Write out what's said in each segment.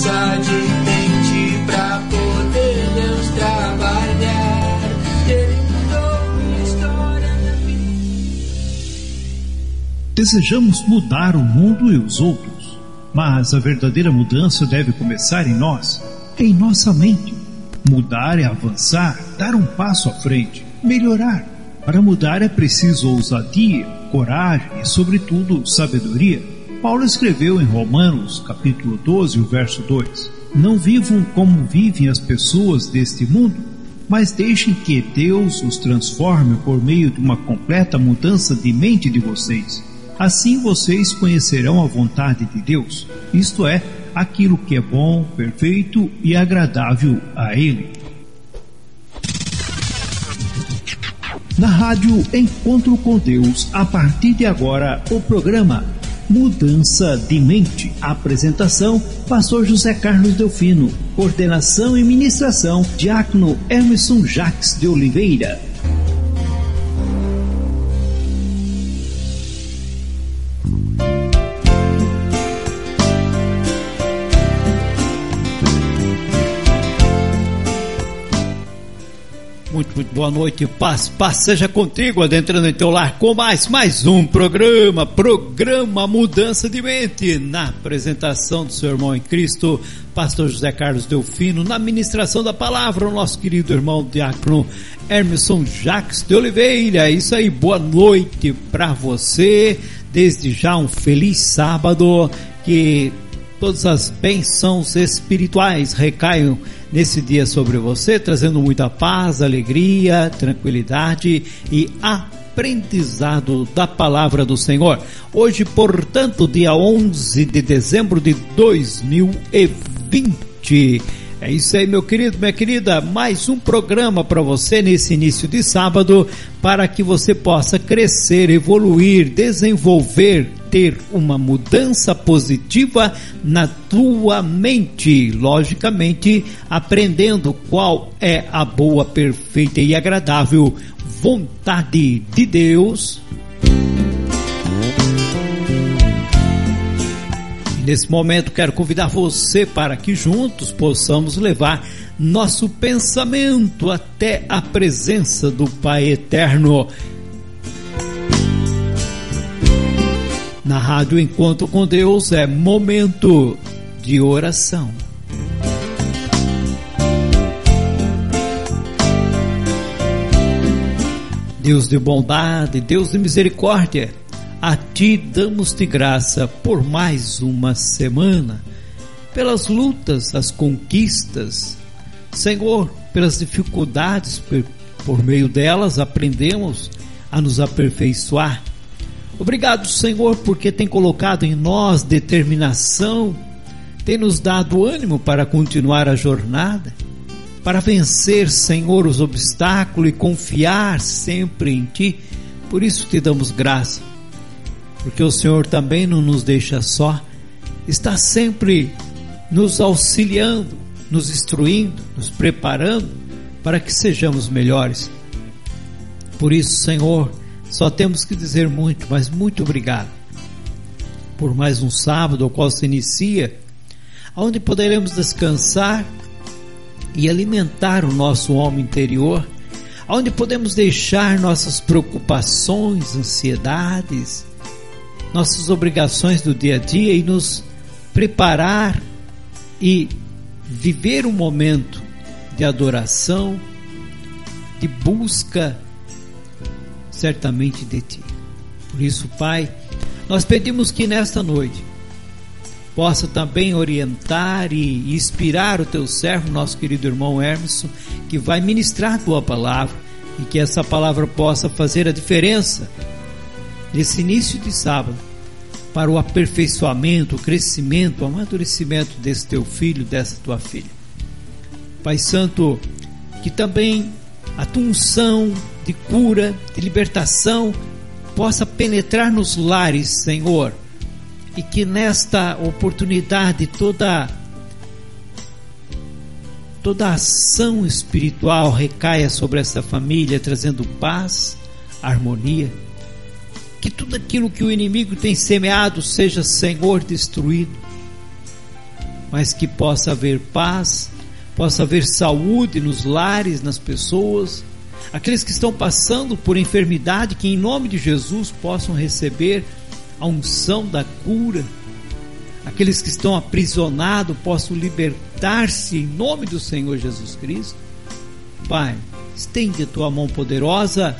mudança de mente pra poder Deus trabalhar. Ele mudou minha história. Desejamos mudar o mundo e os outros, mas a verdadeira mudança deve começar em nós, em nossa mente. Mudar é avançar, dar um passo à frente, melhorar. Para mudar é preciso ousadia, coragem e, sobretudo, sabedoria. Paulo escreveu em Romanos, capítulo 12, o verso 2: Não vivam como vivem as pessoas deste mundo, mas deixem que Deus os transforme por meio de uma completa mudança de mente de vocês. Assim vocês conhecerão a vontade de Deus, isto é, aquilo que é bom, perfeito e agradável a Ele. Na rádio Encontro com Deus, a partir de agora, o programa Mudança de Mente. Apresentação: Pastor José Carlos Delfino. Coordenação e ministração: Diácono Emerson Jacques de Oliveira. Boa noite, paz, paz seja contigo, adentrando em teu lar com mais, mais um programa, programa Mudança de Mente, na apresentação do seu irmão em Cristo, pastor José Carlos Delfino, na ministração da palavra, o nosso querido irmão diácono Hermeson Jacques de Oliveira, é isso aí, boa noite para você, desde já um feliz sábado, que todas as bênçãos espirituais recaiam nesse dia sobre você, trazendo muita paz, alegria, tranquilidade e aprendizado da palavra do Senhor. Hoje, portanto, dia 11 de dezembro de 2020. É isso aí, meu querido, minha querida. Mais um programa para você nesse início de sábado, para que você possa crescer, evoluir, desenvolver, ter uma mudança positiva na tua mente. Logicamente, aprendendo qual é a boa, perfeita e agradável vontade de Deus. Nesse momento, quero convidar você para que juntos possamos levar nosso pensamento até a presença do Pai Eterno. Na Rádio Encontro com Deus é momento de oração. Deus de bondade, Deus de misericórdia, a Ti damos-te graça por mais uma semana, pelas lutas, as conquistas, Senhor, pelas dificuldades, por, por meio delas aprendemos a nos aperfeiçoar. Obrigado, Senhor, porque tem colocado em nós determinação, tem nos dado ânimo para continuar a jornada, para vencer, Senhor, os obstáculos e confiar sempre em Ti. Por isso te damos graça, porque o Senhor também não nos deixa só, está sempre nos auxiliando, nos instruindo, nos preparando para que sejamos melhores. Por isso, Senhor, só temos que dizer muito, mas muito obrigado por mais um sábado, o qual se inicia, onde poderemos descansar e alimentar o nosso homem interior, onde podemos deixar nossas preocupações, ansiedades, nossas obrigações do dia a dia e nos preparar e viver um momento de adoração, de busca certamente de ti. Por isso, Pai, nós pedimos que nesta noite possa também orientar e inspirar o teu servo, nosso querido irmão Hermeson, que vai ministrar a tua palavra e que essa palavra possa fazer a diferença nesse início de sábado para o aperfeiçoamento, o crescimento, o amadurecimento desse teu filho, dessa tua filha. Pai Santo, que também a tua unção de cura, de libertação possa penetrar nos lares, Senhor, e que nesta oportunidade toda toda ação espiritual recaia sobre essa família, trazendo paz, harmonia. Que tudo aquilo que o inimigo tem semeado seja, Senhor, destruído. mas que possa haver paz, possa haver saúde nos lares, nas pessoas, aqueles que estão passando por enfermidade, que em nome de Jesus possam receber a unção da cura, aqueles que estão aprisionados possam libertar-se em nome do Senhor Jesus Cristo. Pai, estende a tua mão poderosa,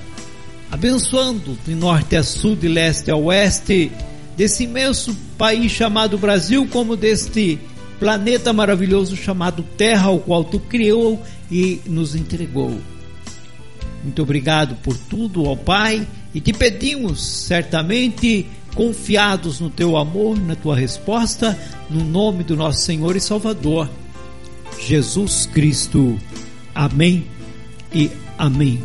abençoando de norte a sul, de leste a oeste, desse imenso país chamado Brasil, como deste planeta maravilhoso chamado Terra, ao qual tu criou e nos entregou. Muito obrigado por tudo, ó Pai, e te pedimos, certamente, confiados no teu amor, na tua resposta, no nome do nosso Senhor e Salvador, Jesus Cristo. Amém e amém.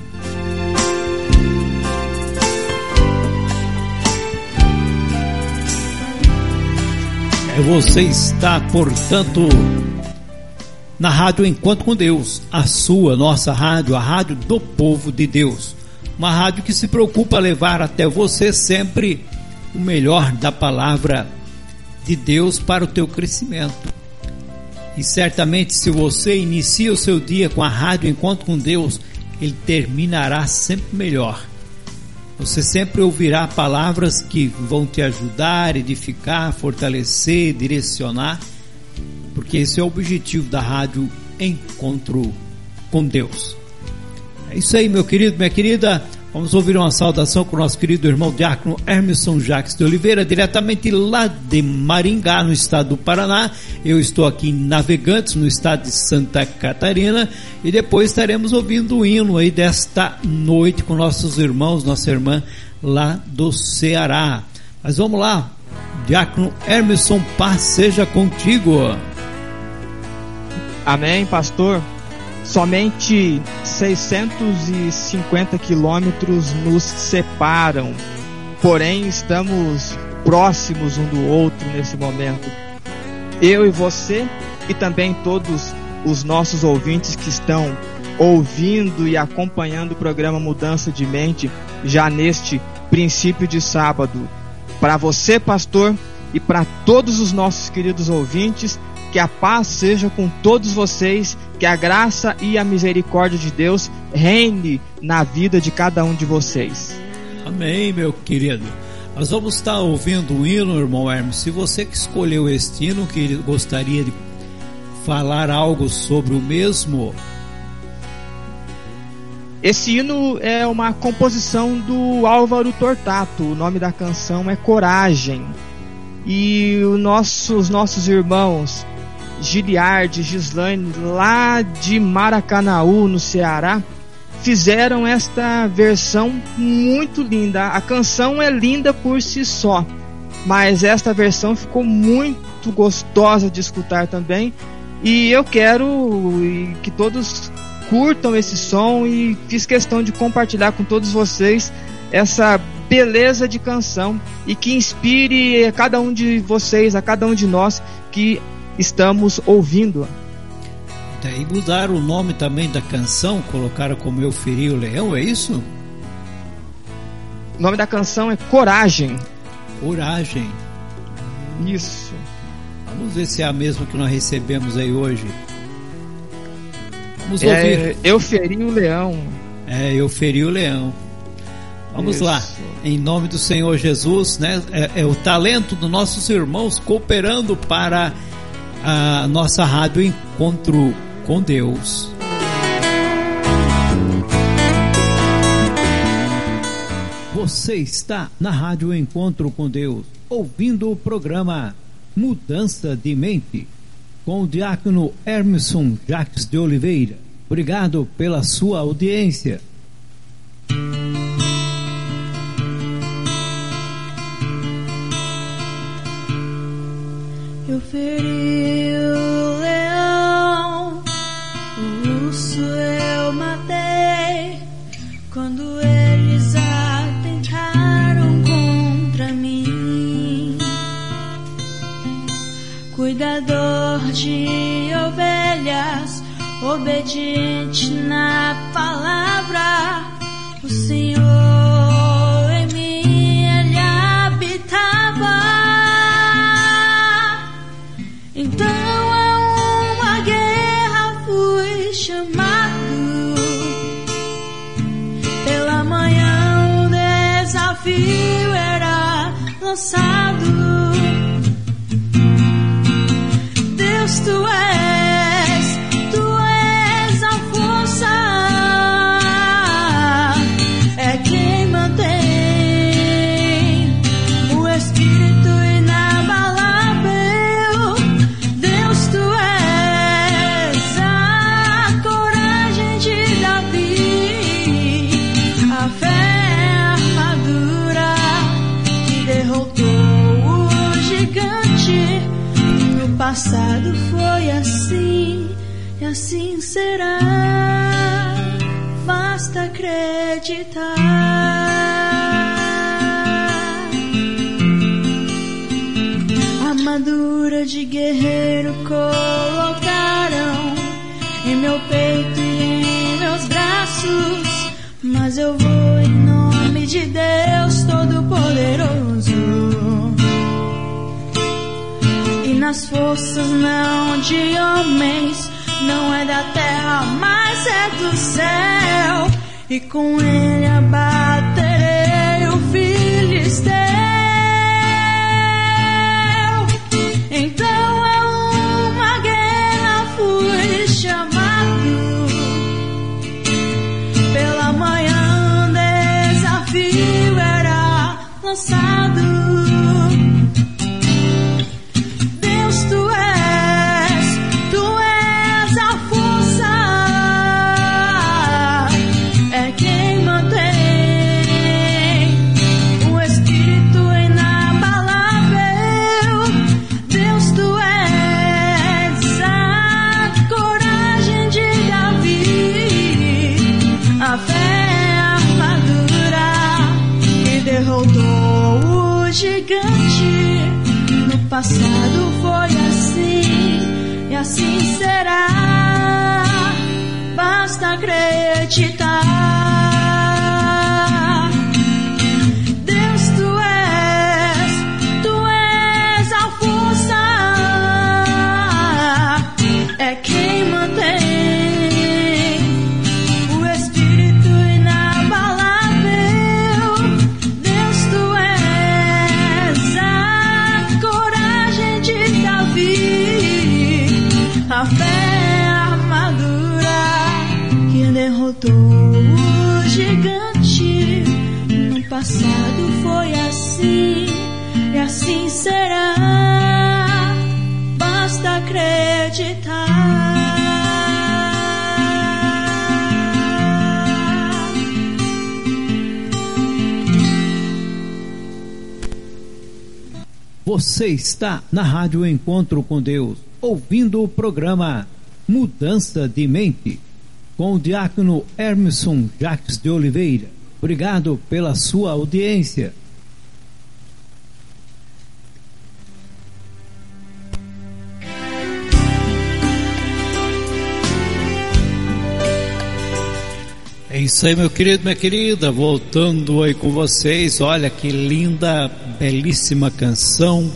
Você está, portanto, na Rádio Enquanto com Deus, a sua, nossa rádio, a rádio do povo de Deus. Uma rádio que se preocupa levar até você sempre o melhor da palavra de Deus para o teu crescimento. E certamente se você inicia o seu dia com a rádio Enquanto com Deus, ele terminará sempre melhor você sempre ouvirá palavras que vão te ajudar, edificar, fortalecer, direcionar, porque esse é o objetivo da rádio Encontro com Deus. É isso aí, meu querido, minha querida. Vamos ouvir uma saudação com o nosso querido irmão diácono Hermeson Jacques de Oliveira, diretamente lá de Maringá, no estado do Paraná. Eu estou aqui em Navegantes, no estado de Santa Catarina, e depois estaremos ouvindo o hino aí desta noite com nossos irmãos, nossa irmã lá do Ceará. Mas vamos lá, diácono Hermeson, paz seja contigo. Amém, pastor. Somente 650 quilômetros nos separam, porém estamos próximos um do outro nesse momento. Eu e você, e também todos os nossos ouvintes que estão ouvindo e acompanhando o programa Mudança de Mente já neste princípio de sábado. Para você, pastor, e para todos os nossos queridos ouvintes, que a paz seja com todos vocês, que a graça e a misericórdia de Deus reine na vida de cada um de vocês. Amém, meu querido. Nós vamos estar ouvindo o hino, irmão Hermes. Se você que escolheu este hino, que gostaria de falar algo sobre o mesmo. Esse hino é uma composição do Álvaro Tortato. O nome da canção é Coragem. E nosso, os nossos irmãos Giliard, Gislaine, lá de Maracanaú, no Ceará, fizeram esta versão muito linda. A canção é linda por si só, mas esta versão ficou muito gostosa de escutar também. E eu quero que todos curtam esse som e fiz questão de compartilhar com todos vocês essa beleza de canção e que inspire a cada um de vocês, a cada um de nós que estamos ouvindo. Daí mudaram o nome também da canção, colocaram como Eu Feri o Leão, é isso? O nome da canção é Coragem. Coragem. Isso. Vamos ver se é a mesma que nós recebemos aí hoje. Vamos é, ouvir. Eu feri o leão. É, eu feri o leão. Vamos Isso. lá, em nome do Senhor Jesus, né? É, é, o talento dos nossos irmãos cooperando para a nossa rádio Encontro com Deus. Você está na Rádio Encontro com Deus, ouvindo o programa Mudança de Mente, com o diácono Hermeson Jacques de Oliveira. Obrigado pela sua audiência. Eu feri Cuidador de ovelhas, obediente na palavra, o Senhor. Basta acreditar. Armadura de guerreiro colocaram em meu peito e em meus braços. Mas eu vou em nome de Deus Todo-Poderoso. E nas forças não de homens, não é da terra, mas é do céu. E com ele abaterei assim será. Basta acreditar. Você está na Rádio Encontro com Deus, ouvindo o programa Mudança de Mente, com o diácono Hermeson Jacques de Oliveira. Obrigado pela sua audiência. Isso aí, meu querido, minha querida. Voltando aí com vocês. Olha que linda, belíssima canção,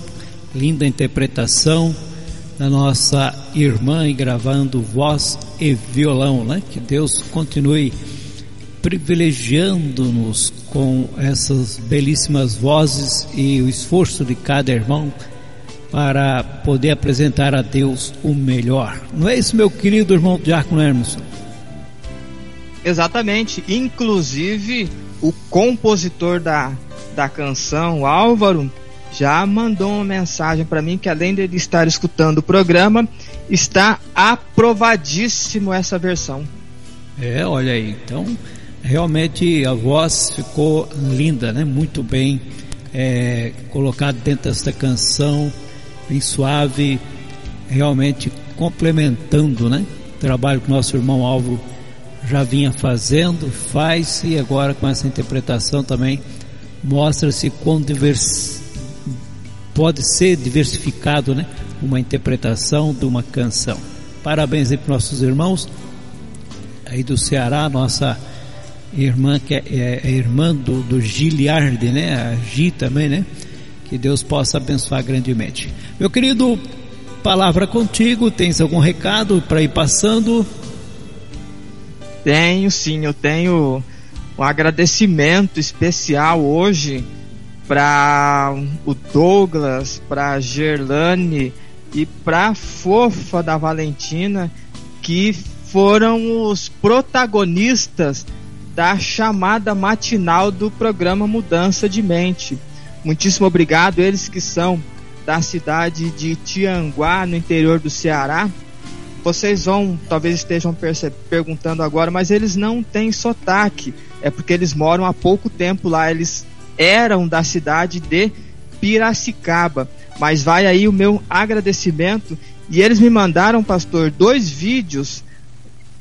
linda interpretação da nossa irmã e gravando voz e violão, né? Que Deus continue privilegiando-nos com essas belíssimas vozes e o esforço de cada irmão para poder apresentar a Deus o melhor. Não é isso, meu querido irmão Diácono Hermeson? Exatamente. Inclusive, o compositor da, da canção, Álvaro, já mandou uma mensagem para mim que além de ele estar escutando o programa, está aprovadíssimo essa versão. É, olha aí. Então, realmente a voz ficou linda, né? Muito bem é, colocado dentro dessa canção, bem suave, realmente complementando, né? O trabalho que nosso irmão Álvaro já vinha fazendo, faz e agora com essa interpretação também mostra-se quão divers... pode ser diversificado, né? Uma interpretação de uma canção. Parabéns aí para nossos irmãos aí do Ceará, nossa irmã que é, é, é irmã do, do Giliardi, né? A Gi também, né? Que Deus possa abençoar grandemente. Meu querido, palavra contigo. Tens algum recado para ir passando? Tenho sim, eu tenho um agradecimento especial hoje para o Douglas, para a Gerlane, e pra fofa da Valentina, que foram os protagonistas da chamada matinal do programa Mudança de Mente. Muitíssimo obrigado, eles que são da cidade de Tianguá, no interior do Ceará. Vocês vão, talvez estejam perguntando agora, mas eles não têm sotaque. É porque eles moram há pouco tempo lá. Eles eram da cidade de Piracicaba. Mas vai aí o meu agradecimento. E eles me mandaram, pastor, dois vídeos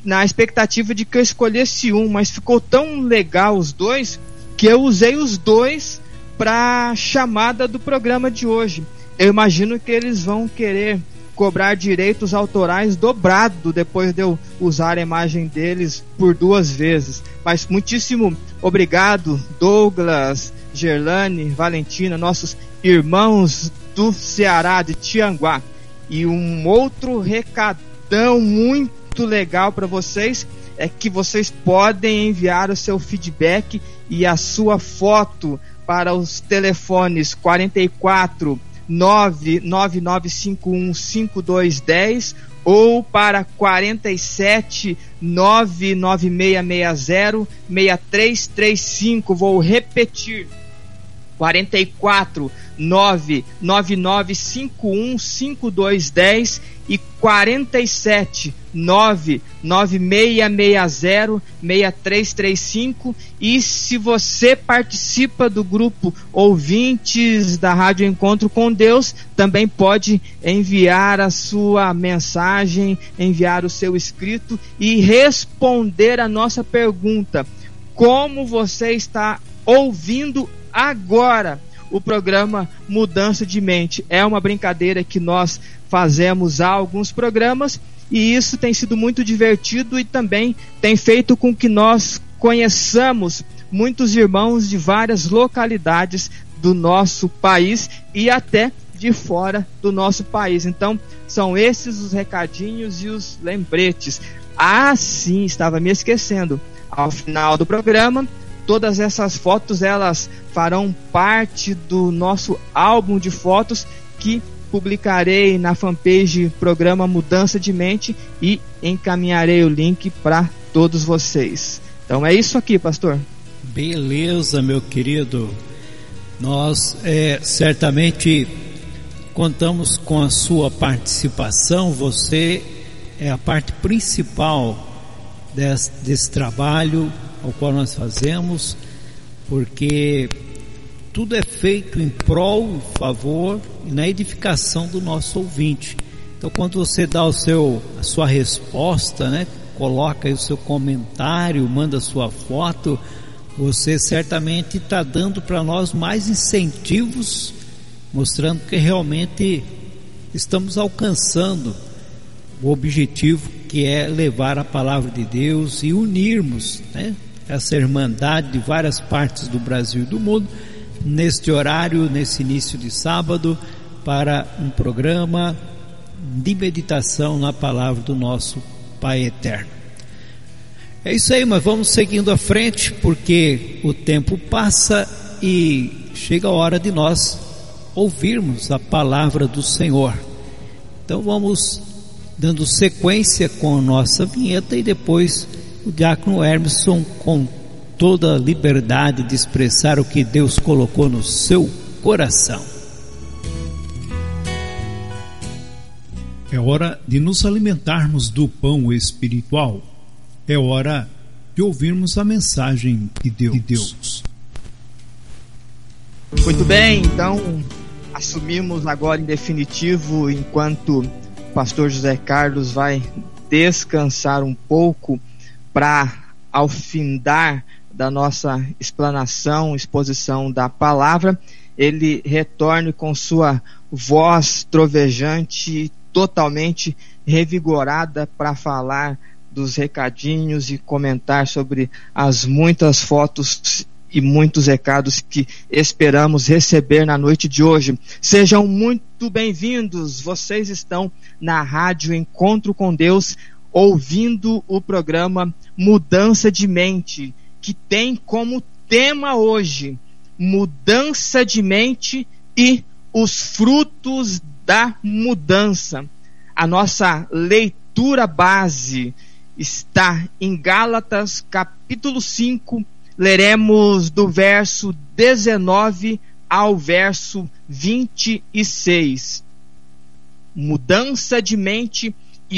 na expectativa de que eu escolhesse um, mas ficou tão legal os dois que eu usei os dois para chamada do programa de hoje. Eu imagino que eles vão querer cobrar direitos autorais dobrado depois de eu usar a imagem deles por duas vezes. Mas muitíssimo obrigado, Douglas, Gerlane, Valentina, nossos irmãos do Ceará, de Tianguá. E um outro recadão muito legal para vocês é que vocês podem enviar o seu feedback e a sua foto para os telefones 44 999515210 ou para 47 99660 6335. Vou repetir. 44 999515210 e 47 99660 6335 e se você participa do grupo ouvintes da Rádio Encontro com Deus, também pode enviar a sua mensagem, enviar o seu escrito e responder a nossa pergunta: como você está ouvindo agora? o programa Mudança de Mente. É uma brincadeira que nós fazemos há alguns programas e isso tem sido muito divertido e também tem feito com que nós conheçamos muitos irmãos de várias localidades do nosso país e até de fora do nosso país. Então, são esses os recadinhos e os lembretes. Ah, sim, estava me esquecendo. Ao final do programa, todas essas fotos elas farão parte do nosso álbum de fotos que publicarei na fanpage programa Mudança de Mente e encaminharei o link para todos vocês. Então é isso aqui, pastor. Beleza, meu querido. Nós é, certamente contamos com a sua participação. Você é a parte principal desse, desse trabalho ao qual nós fazemos, porque tudo é feito em prol, em favor e na edificação do nosso ouvinte. Então, quando você dá o seu, a sua resposta, né, coloca aí o seu comentário, manda sua foto, você certamente está dando para nós mais incentivos, mostrando que realmente estamos alcançando o objetivo que é levar a palavra de Deus e unirmos né, essa irmandade de várias partes do Brasil e do mundo neste horário, nesse início de sábado, para um programa de meditação na palavra do nosso Pai Eterno. É isso aí, mas vamos seguindo à frente, porque o tempo passa e chega a hora de nós ouvirmos a palavra do Senhor. Então vamos dando sequência com a nossa vinheta e depois o diácono Hermeson com toda a liberdade de expressar o que Deus colocou no seu coração. É hora de nos alimentarmos do pão espiritual. É hora de ouvirmos a mensagem de Deus. De Deus. Muito bem, então assumimos agora em definitivo, enquanto o pastor José Carlos vai descansar um pouco para ao findar da nossa explanação, exposição da palavra, ele retorne com sua voz trovejante, totalmente revigorada para falar dos recadinhos e comentar sobre as muitas fotos e muitos recados que esperamos receber na noite de hoje. Sejam muito bem-vindos. Vocês estão na Rádio Encontro com Deus, ouvindo o programa Mudança de Mente que tem como tema hoje mudança de mente e os frutos da mudança. A nossa leitura base está em Gálatas capítulo 5, leremos do verso 19 ao verso 26. Mudança de mente e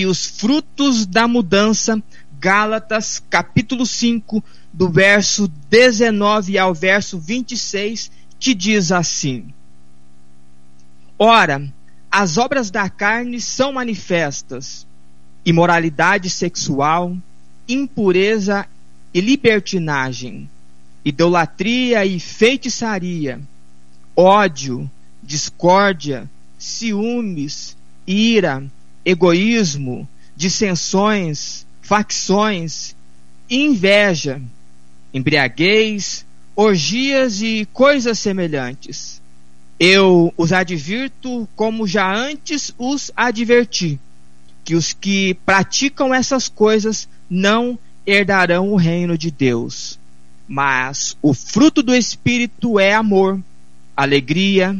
os frutos da mudança, Gálatas capítulo 5, do verso 19 ao verso 26, que diz assim: Ora, as obras da carne são manifestas: imoralidade sexual, impureza e libertinagem, idolatria e feitiçaria, ódio, discórdia, ciúmes, ira, egoísmo, dissensões, facções, inveja, embriaguez, orgias e coisas semelhantes. Eu os advirto como já antes os adverti, que os que praticam essas coisas não herdarão o reino de Deus. Mas o fruto do Espírito é amor, alegria,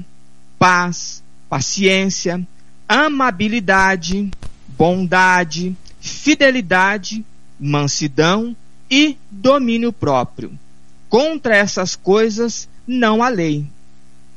paz, paciência, amabilidade, bondade, fidelidade, mansidão e domínio próprio. Contra essas coisas não há lei.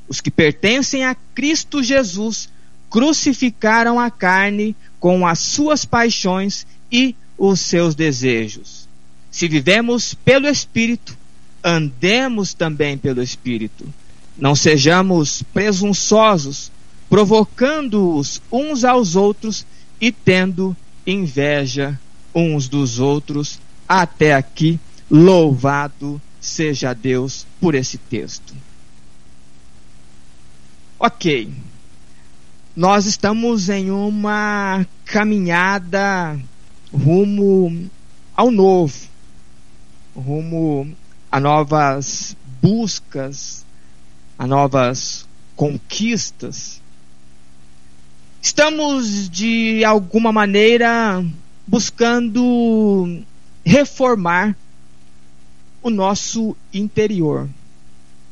Os que pertencem a Cristo Jesus crucificaram a carne com as suas paixões e os seus desejos. Se vivemos pelo Espírito, andemos também pelo Espírito. Não sejamos presunçosos, provocando-os uns aos outros e tendo inveja uns dos outros. Até aqui, louvado seja Deus por esse texto. Ok, nós estamos em uma caminhada rumo ao novo, rumo a novas buscas, a novas conquistas. Estamos, de alguma maneira, buscando reformar o nosso interior.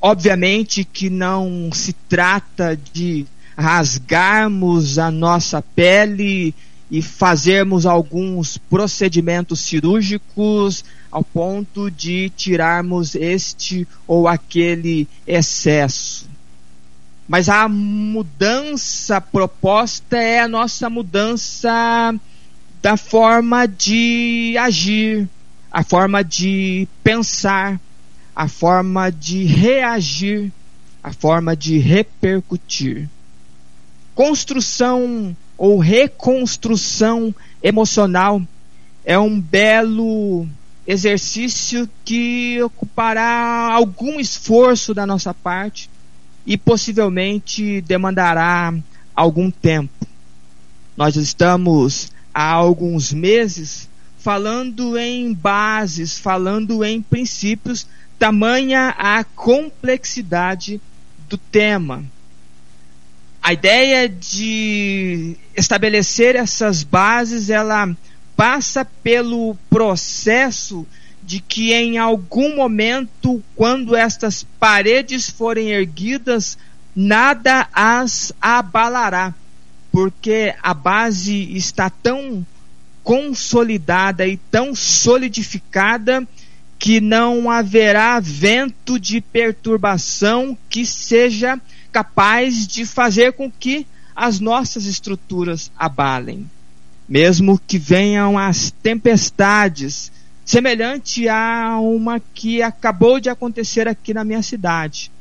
Obviamente que não se trata de rasgarmos a nossa pele e fazermos alguns procedimentos cirúrgicos ao ponto de tirarmos este ou aquele excesso. Mas a mudança proposta é a nossa mudança da forma de agir, a forma de pensar, a forma de reagir, a forma de repercutir. Construção ou reconstrução emocional é um belo exercício que ocupará algum esforço da nossa parte e possivelmente demandará algum tempo. Nós estamos há alguns meses falando em bases, falando em princípios, tamanha a complexidade do tema. A ideia de estabelecer essas bases, ela passa pelo processo de que em algum momento, quando estas paredes forem erguidas, nada as abalará porque a base está tão consolidada e tão solidificada que não haverá vento de perturbação que seja capaz de fazer com que as nossas estruturas abalem. Mesmo que venham as tempestades, semelhante a uma que acabou de acontecer aqui na minha cidade.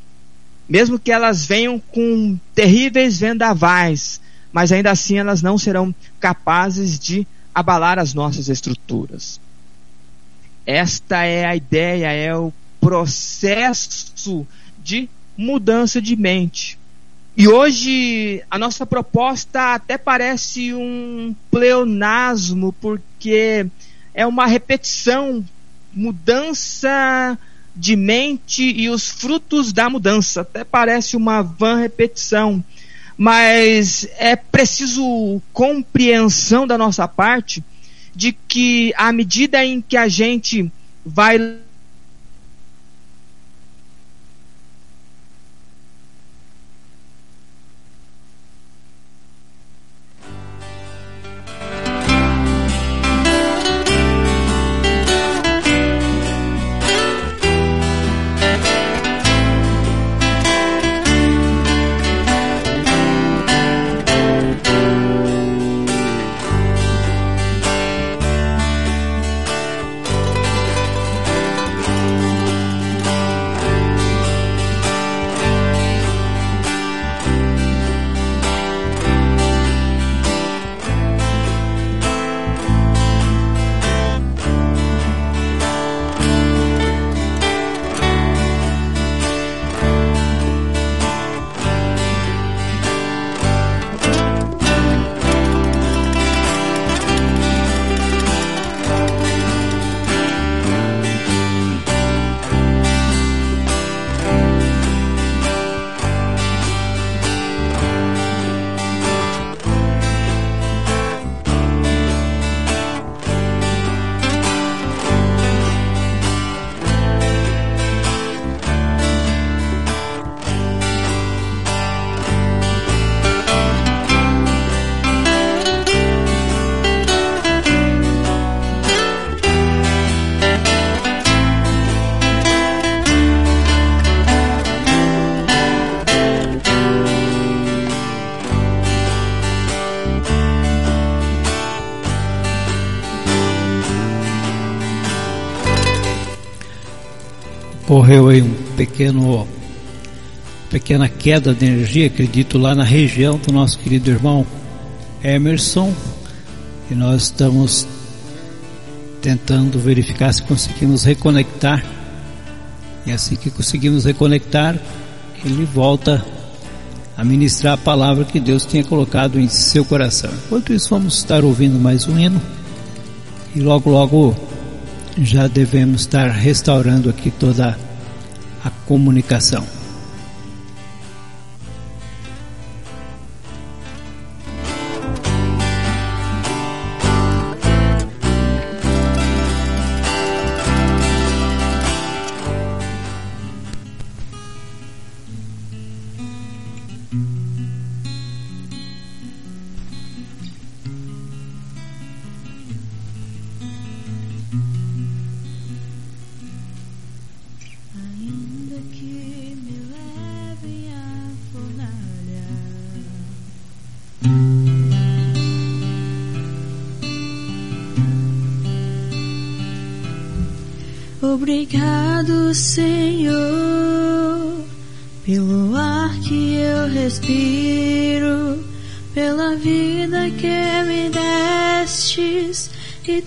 Mesmo que elas venham com terríveis vendavais, mas ainda assim elas não serão capazes de abalar as nossas estruturas. Esta é a ideia, é o processo de mudança de mente. E hoje a nossa proposta até parece um pleonasmo, porque é uma repetição, mudança de mente e os frutos da mudança. Até parece uma vã repetição mas é preciso compreensão da nossa parte de que à medida em que a gente vai ocorreu aí um pequeno pequena queda de energia, acredito lá na região do nosso querido irmão Emerson, e nós estamos tentando verificar se conseguimos reconectar. E assim que conseguimos reconectar, ele volta a ministrar a palavra que Deus tinha colocado em seu coração. Enquanto isso, vamos estar ouvindo mais um hino e logo, logo já devemos estar restaurando aqui toda a comunicação.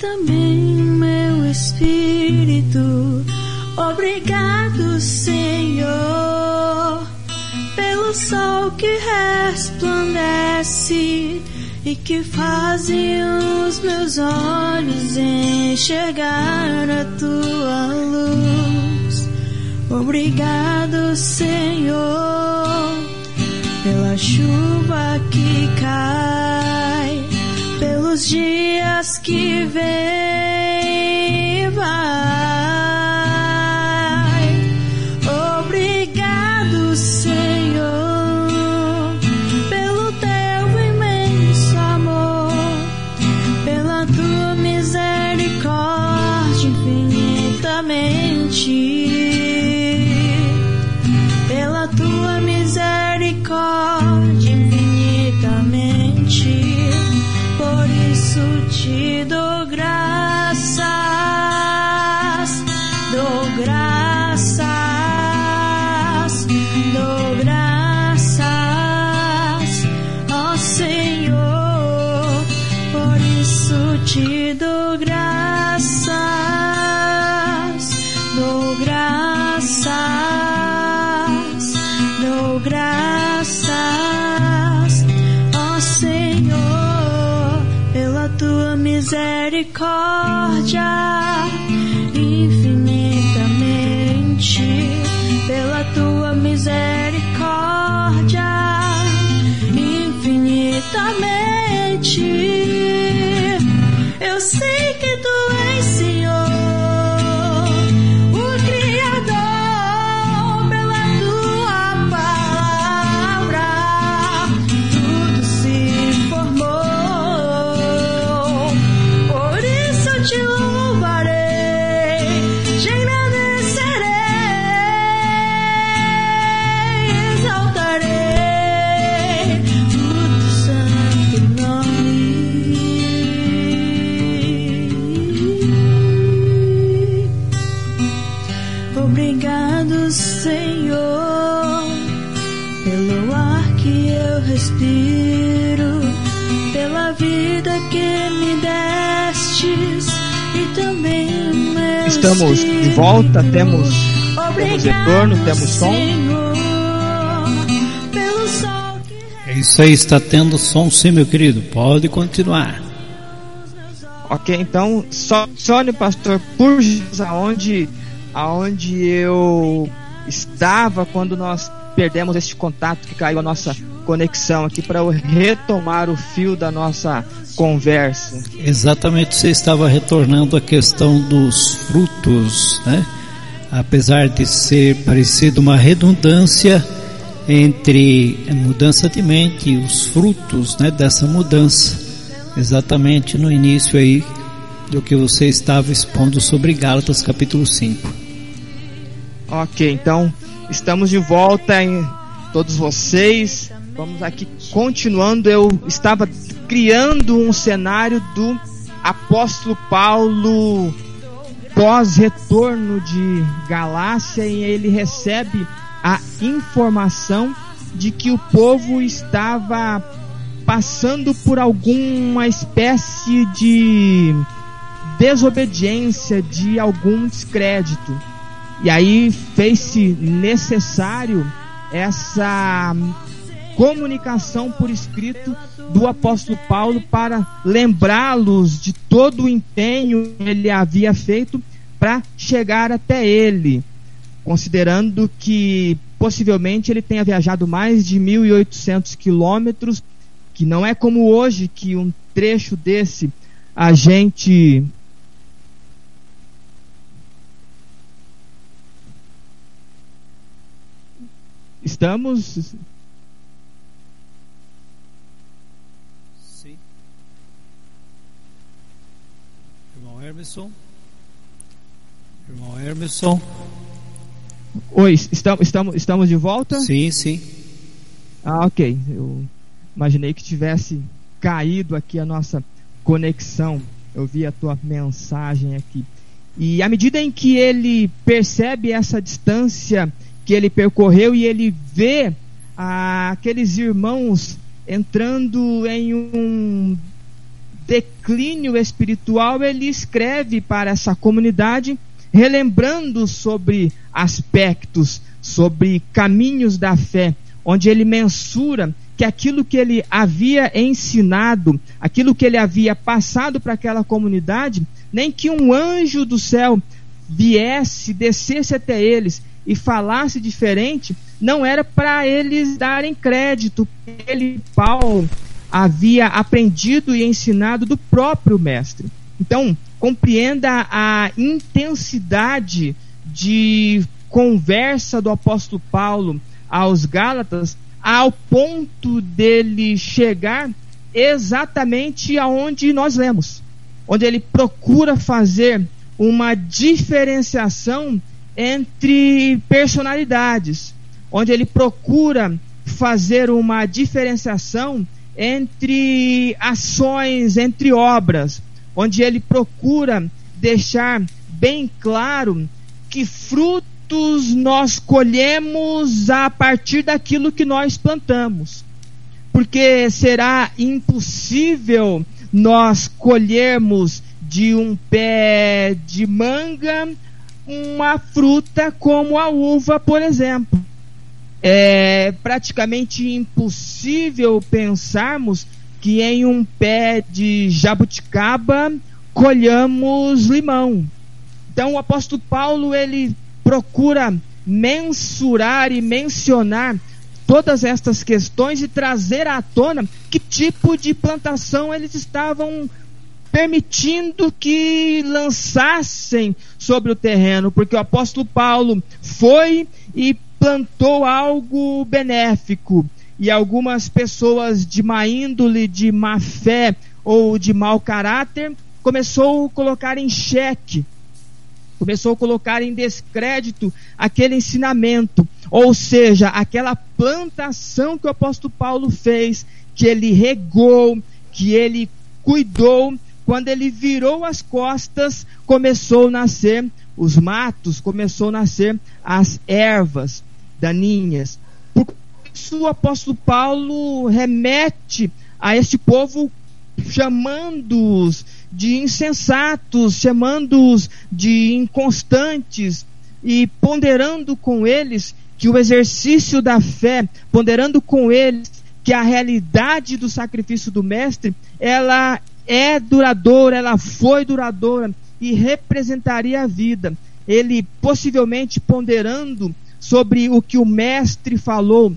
Também meu espírito. Obrigado, Senhor, pelo sol que resplandece e que fazem os meus olhos enxergar a tua luz. Obrigado, Senhor, pela chuva que cai, pelos dias que vem e vai. Tua misericórdia infinitamente, pela tua misericórdia infinitamente. Estamos de volta, temos, temos retorno, temos som. É isso aí, está tendo som sim, meu querido. Pode continuar. Ok, então, só, Sônia, pastor, por Jesus, aonde, aonde eu estava quando nós perdemos este contato que caiu a nossa conexão aqui para retomar o fio da nossa conversa. Exatamente, você estava retornando à questão dos frutos, né? Apesar de ser parecido uma redundância entre a mudança de mente e os frutos, né, dessa mudança. Exatamente no início aí do que você estava expondo sobre Gálatas capítulo 5. Ok, então estamos de volta em todos vocês. Vamos aqui continuando. Eu estava criando um cenário do apóstolo Paulo pós-retorno de Galácia e ele recebe a informação de que o povo estava passando por alguma espécie de desobediência, de algum descrédito. E aí fez-se necessário essa comunicação por escrito do apóstolo Paulo para lembrá-los de todo o empenho que ele havia feito para chegar até ele, considerando que possivelmente ele tenha viajado mais de 1.800 quilômetros, que não é como hoje que um trecho desse a gente estamos Hermeson. Irmão Hermeson. Oi, estamos, estamos, estamos de volta? Sim, sim. Ah, ok. Eu imaginei que tivesse caído aqui a nossa conexão. Eu vi a tua mensagem aqui. E à medida em que ele percebe essa distância que ele percorreu e ele vê ah, aqueles irmãos entrando em um declínio espiritual, ele escreve para essa comunidade, relembrando sobre aspectos, sobre caminhos da fé, onde ele mensura que aquilo que ele havia ensinado, aquilo que ele havia passado para aquela comunidade, nem que um anjo do céu viesse, descesse até eles e falasse diferente, não era para eles darem crédito. Ele, Paulo, havia aprendido e ensinado do próprio mestre. Então, compreenda a intensidade de conversa do apóstolo Paulo aos Gálatas, ao ponto dele chegar exatamente aonde nós lemos, onde ele procura fazer uma diferenciação entre personalidades, onde ele procura fazer uma diferenciação entre ações, entre obras, onde ele procura deixar bem claro que frutos nós colhemos a partir daquilo que nós plantamos. Porque será impossível nós colhermos de um pé de manga uma fruta como a uva, por exemplo é praticamente impossível pensarmos que em um pé de jabuticaba colhamos limão. Então o apóstolo Paulo ele procura mensurar e mencionar todas estas questões e trazer à tona que tipo de plantação eles estavam permitindo que lançassem sobre o terreno, porque o apóstolo Paulo foi e plantou algo benéfico e algumas pessoas de má índole, de má fé ou de mau caráter começou a colocar em xeque, começou a colocar em descrédito aquele ensinamento, ou seja, aquela plantação que o apóstolo Paulo fez, que ele regou, que ele cuidou, quando ele virou as costas, começou a nascer os matos, começou a nascer as ervas daninhas. Por isso o apóstolo Paulo remete a este povo chamando-os de insensatos, chamando-os de inconstantes e ponderando com eles que o exercício da fé, ponderando com eles que a realidade do sacrifício do mestre, ela é duradoura, ela foi duradoura e representaria a vida. Ele possivelmente ponderando sobre o que o mestre falou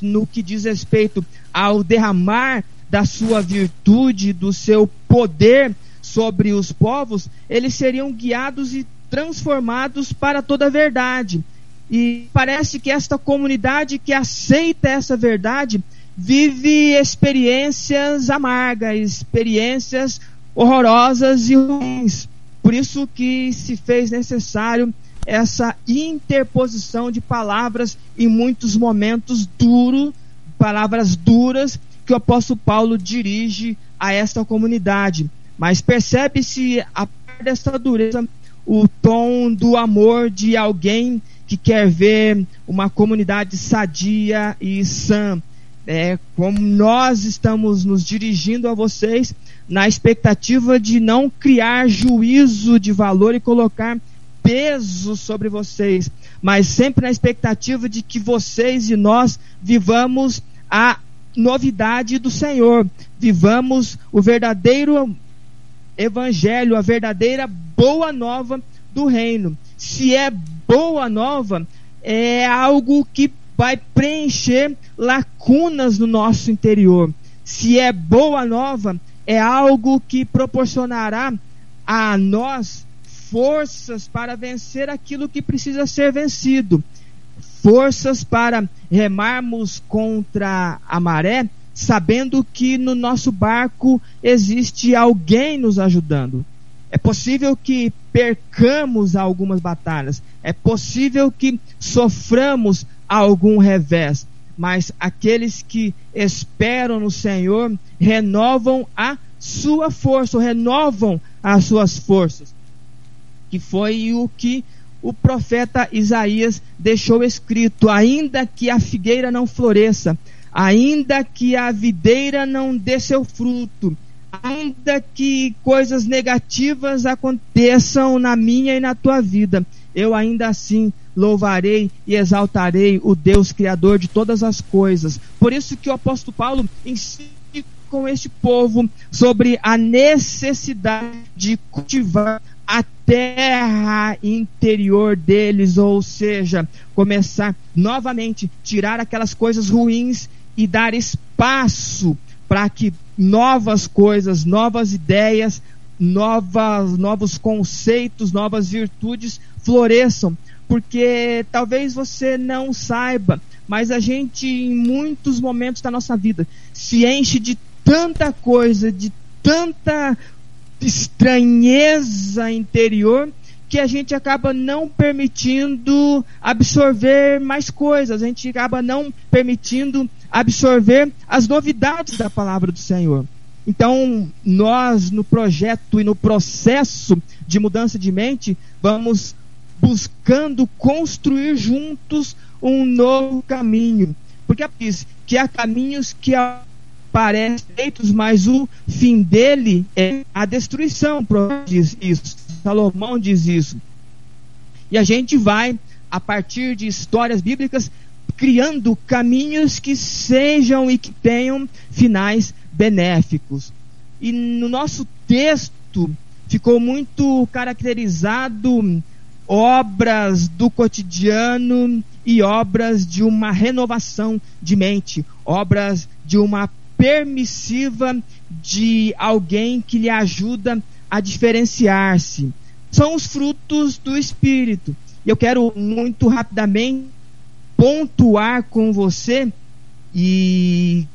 no que diz respeito ao derramar da sua virtude, do seu poder sobre os povos, eles seriam guiados e transformados para toda a verdade. E parece que esta comunidade que aceita essa verdade vive experiências amargas, experiências horrorosas e ruins. Por isso que se fez necessário essa interposição de palavras em muitos momentos duro, palavras duras que o apóstolo Paulo dirige a esta comunidade. Mas percebe-se a parte dessa dureza o tom do amor de alguém que quer ver uma comunidade sadia e sã. É, como nós estamos nos dirigindo a vocês na expectativa de não criar juízo de valor e colocar peso sobre vocês, mas sempre na expectativa de que vocês e nós vivamos a novidade do Senhor, vivamos o verdadeiro evangelho, a verdadeira boa nova do reino. Se é boa nova, é algo que vai preencher lacunas no nosso interior. Se é boa nova, é algo que proporcionará a nós forças para vencer aquilo que precisa ser vencido. Forças para remarmos contra a maré, sabendo que no nosso barco existe alguém nos ajudando. É possível que percamos algumas batalhas, é possível que soframos algum revés, mas aqueles que esperam no Senhor renovam a sua força, renovam as suas forças. Que foi o que o profeta Isaías deixou escrito: ainda que a figueira não floresça, ainda que a videira não dê seu fruto, ainda que coisas negativas aconteçam na minha e na tua vida, eu ainda assim louvarei e exaltarei o Deus criador de todas as coisas. Por isso que o apóstolo Paulo ensina com este povo sobre a necessidade de cultivar a terra interior deles, ou seja, começar novamente tirar aquelas coisas ruins e dar espaço para que novas coisas, novas ideias, novas, novos conceitos, novas virtudes floresçam. Porque talvez você não saiba, mas a gente, em muitos momentos da nossa vida, se enche de tanta coisa, de tanta estranheza interior, que a gente acaba não permitindo absorver mais coisas, a gente acaba não permitindo absorver as novidades da palavra do Senhor. Então, nós no projeto e no processo de mudança de mente, vamos buscando construir juntos um novo caminho. Porque diz que há caminhos que parecem feitos, mas o fim dele é a destruição. Diz isso. Salomão diz isso. E a gente vai, a partir de histórias bíblicas, criando caminhos que sejam e que tenham finais benéficos. E no nosso texto ficou muito caracterizado obras do cotidiano e obras de uma renovação de mente, obras de uma permissiva de alguém que lhe ajuda a diferenciar-se. São os frutos do Espírito. E eu quero muito rapidamente pontuar com você e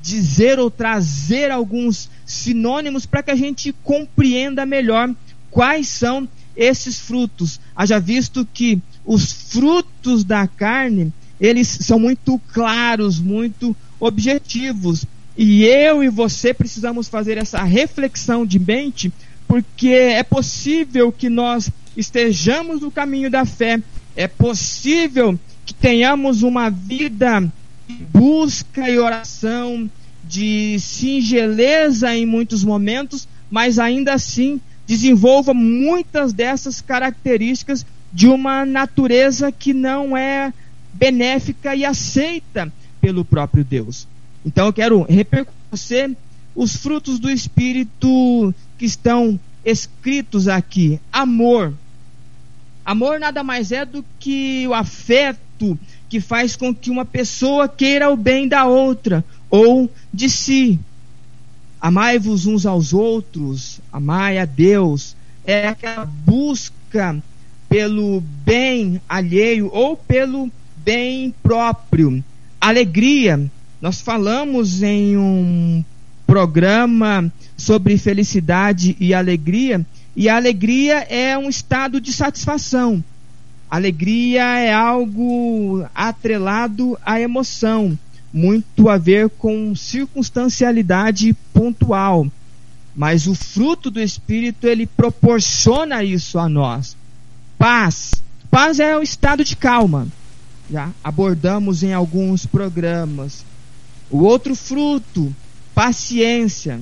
dizer ou trazer alguns sinônimos para que a gente compreenda melhor quais são esses frutos. Haja visto que os frutos da carne, eles são muito claros, muito objetivos. E eu e você precisamos fazer essa reflexão de mente, porque é possível que nós estejamos no caminho da fé, é possível que tenhamos uma vida de busca e oração, de singeleza em muitos momentos, mas ainda assim desenvolva muitas dessas características de uma natureza que não é benéfica e aceita pelo próprio Deus. Então eu quero repercutir os frutos do Espírito que estão escritos aqui. Amor. Amor nada mais é do que o afeto que faz com que uma pessoa queira o bem da outra ou de si. Amai-vos uns aos outros, amai a Deus. É aquela busca pelo bem alheio ou pelo bem próprio. Alegria. Nós falamos em um programa sobre felicidade e alegria, e a alegria é um estado de satisfação. Alegria é algo atrelado à emoção, muito a ver com circunstancialidade pontual. mas o fruto do Espírito ele proporciona isso a nós. Paz. Paz é o estado de calma. Já abordamos em alguns programas. O outro fruto, paciência.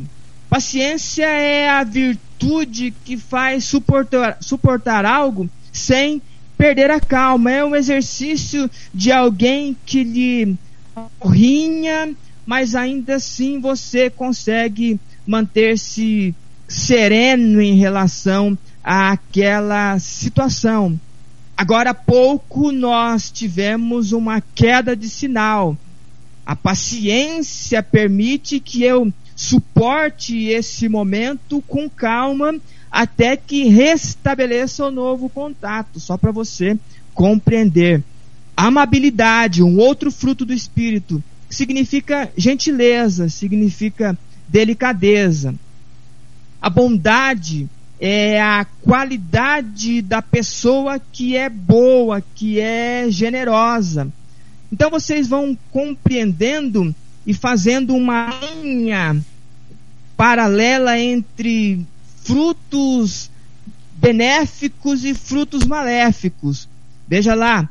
Paciência é a virtude que faz suportar, suportar algo sem perder a calma. É um exercício de alguém que lhe rinha, mas ainda assim você consegue manter-se sereno em relação àquela situação. Agora há pouco nós tivemos uma queda de sinal. A paciência permite que eu suporte esse momento com calma até que restabeleça o novo contato, só para você compreender. Amabilidade, um outro fruto do espírito, significa gentileza, significa delicadeza. A bondade é a qualidade da pessoa que é boa, que é generosa. Então vocês vão compreendendo e fazendo uma linha paralela entre frutos benéficos e frutos maléficos. Veja lá,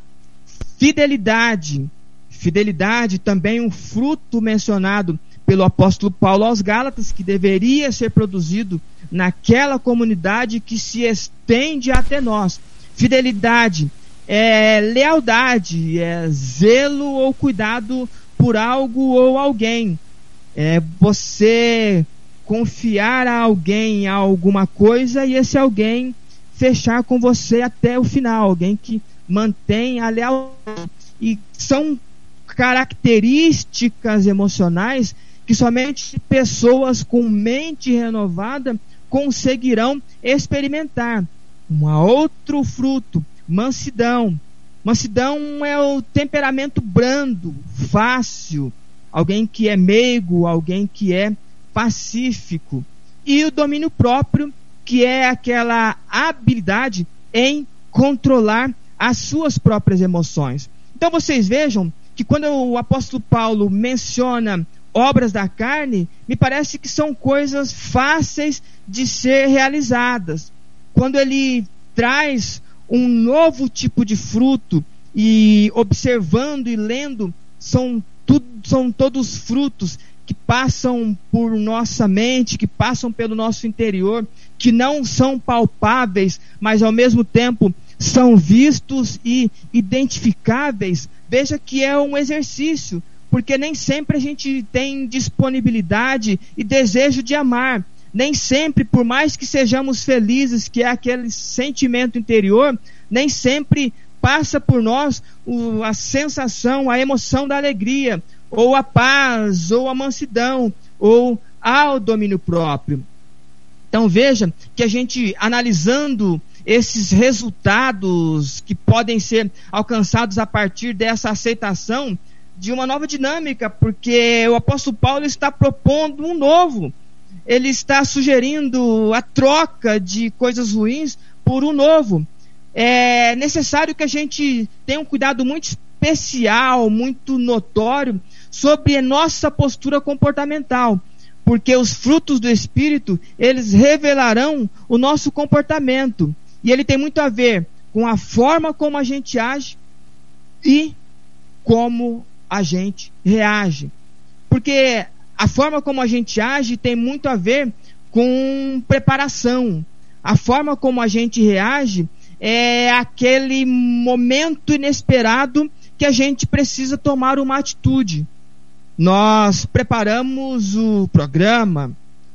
fidelidade. Fidelidade também um fruto mencionado pelo apóstolo Paulo aos Gálatas, que deveria ser produzido naquela comunidade que se estende até nós. Fidelidade é lealdade, é zelo ou cuidado por algo ou alguém. É você confiar a alguém alguma coisa e esse alguém fechar com você até o final, alguém que mantém a lealdade. E são características emocionais que somente pessoas com mente renovada conseguirão experimentar. Um outro fruto, mansidão. Mansidão é o temperamento brando, fácil, alguém que é meigo, alguém que é pacífico. E o domínio próprio, que é aquela habilidade em controlar as suas próprias emoções. Então vocês vejam que quando o apóstolo Paulo menciona obras da carne, me parece que são coisas fáceis de ser realizadas. Quando ele traz um novo tipo de fruto e observando e lendo, são, tudo, são todos frutos que passam por nossa mente, que passam pelo nosso interior, que não são palpáveis, mas ao mesmo tempo são vistos e identificáveis. Veja que é um exercício porque nem sempre a gente tem disponibilidade e desejo de amar. Nem sempre, por mais que sejamos felizes, que é aquele sentimento interior, nem sempre passa por nós a sensação, a emoção da alegria, ou a paz, ou a mansidão, ou ao domínio próprio. Então veja que a gente analisando esses resultados que podem ser alcançados a partir dessa aceitação, de uma nova dinâmica, porque o apóstolo Paulo está propondo um novo. Ele está sugerindo a troca de coisas ruins por um novo. É necessário que a gente tenha um cuidado muito especial, muito notório sobre a nossa postura comportamental, porque os frutos do espírito, eles revelarão o nosso comportamento. E ele tem muito a ver com a forma como a gente age e como a gente reage. Porque a forma como a gente age tem muito a ver com preparação. A forma como a gente reage é aquele momento inesperado que a gente precisa tomar uma atitude. Nós preparamos o programa,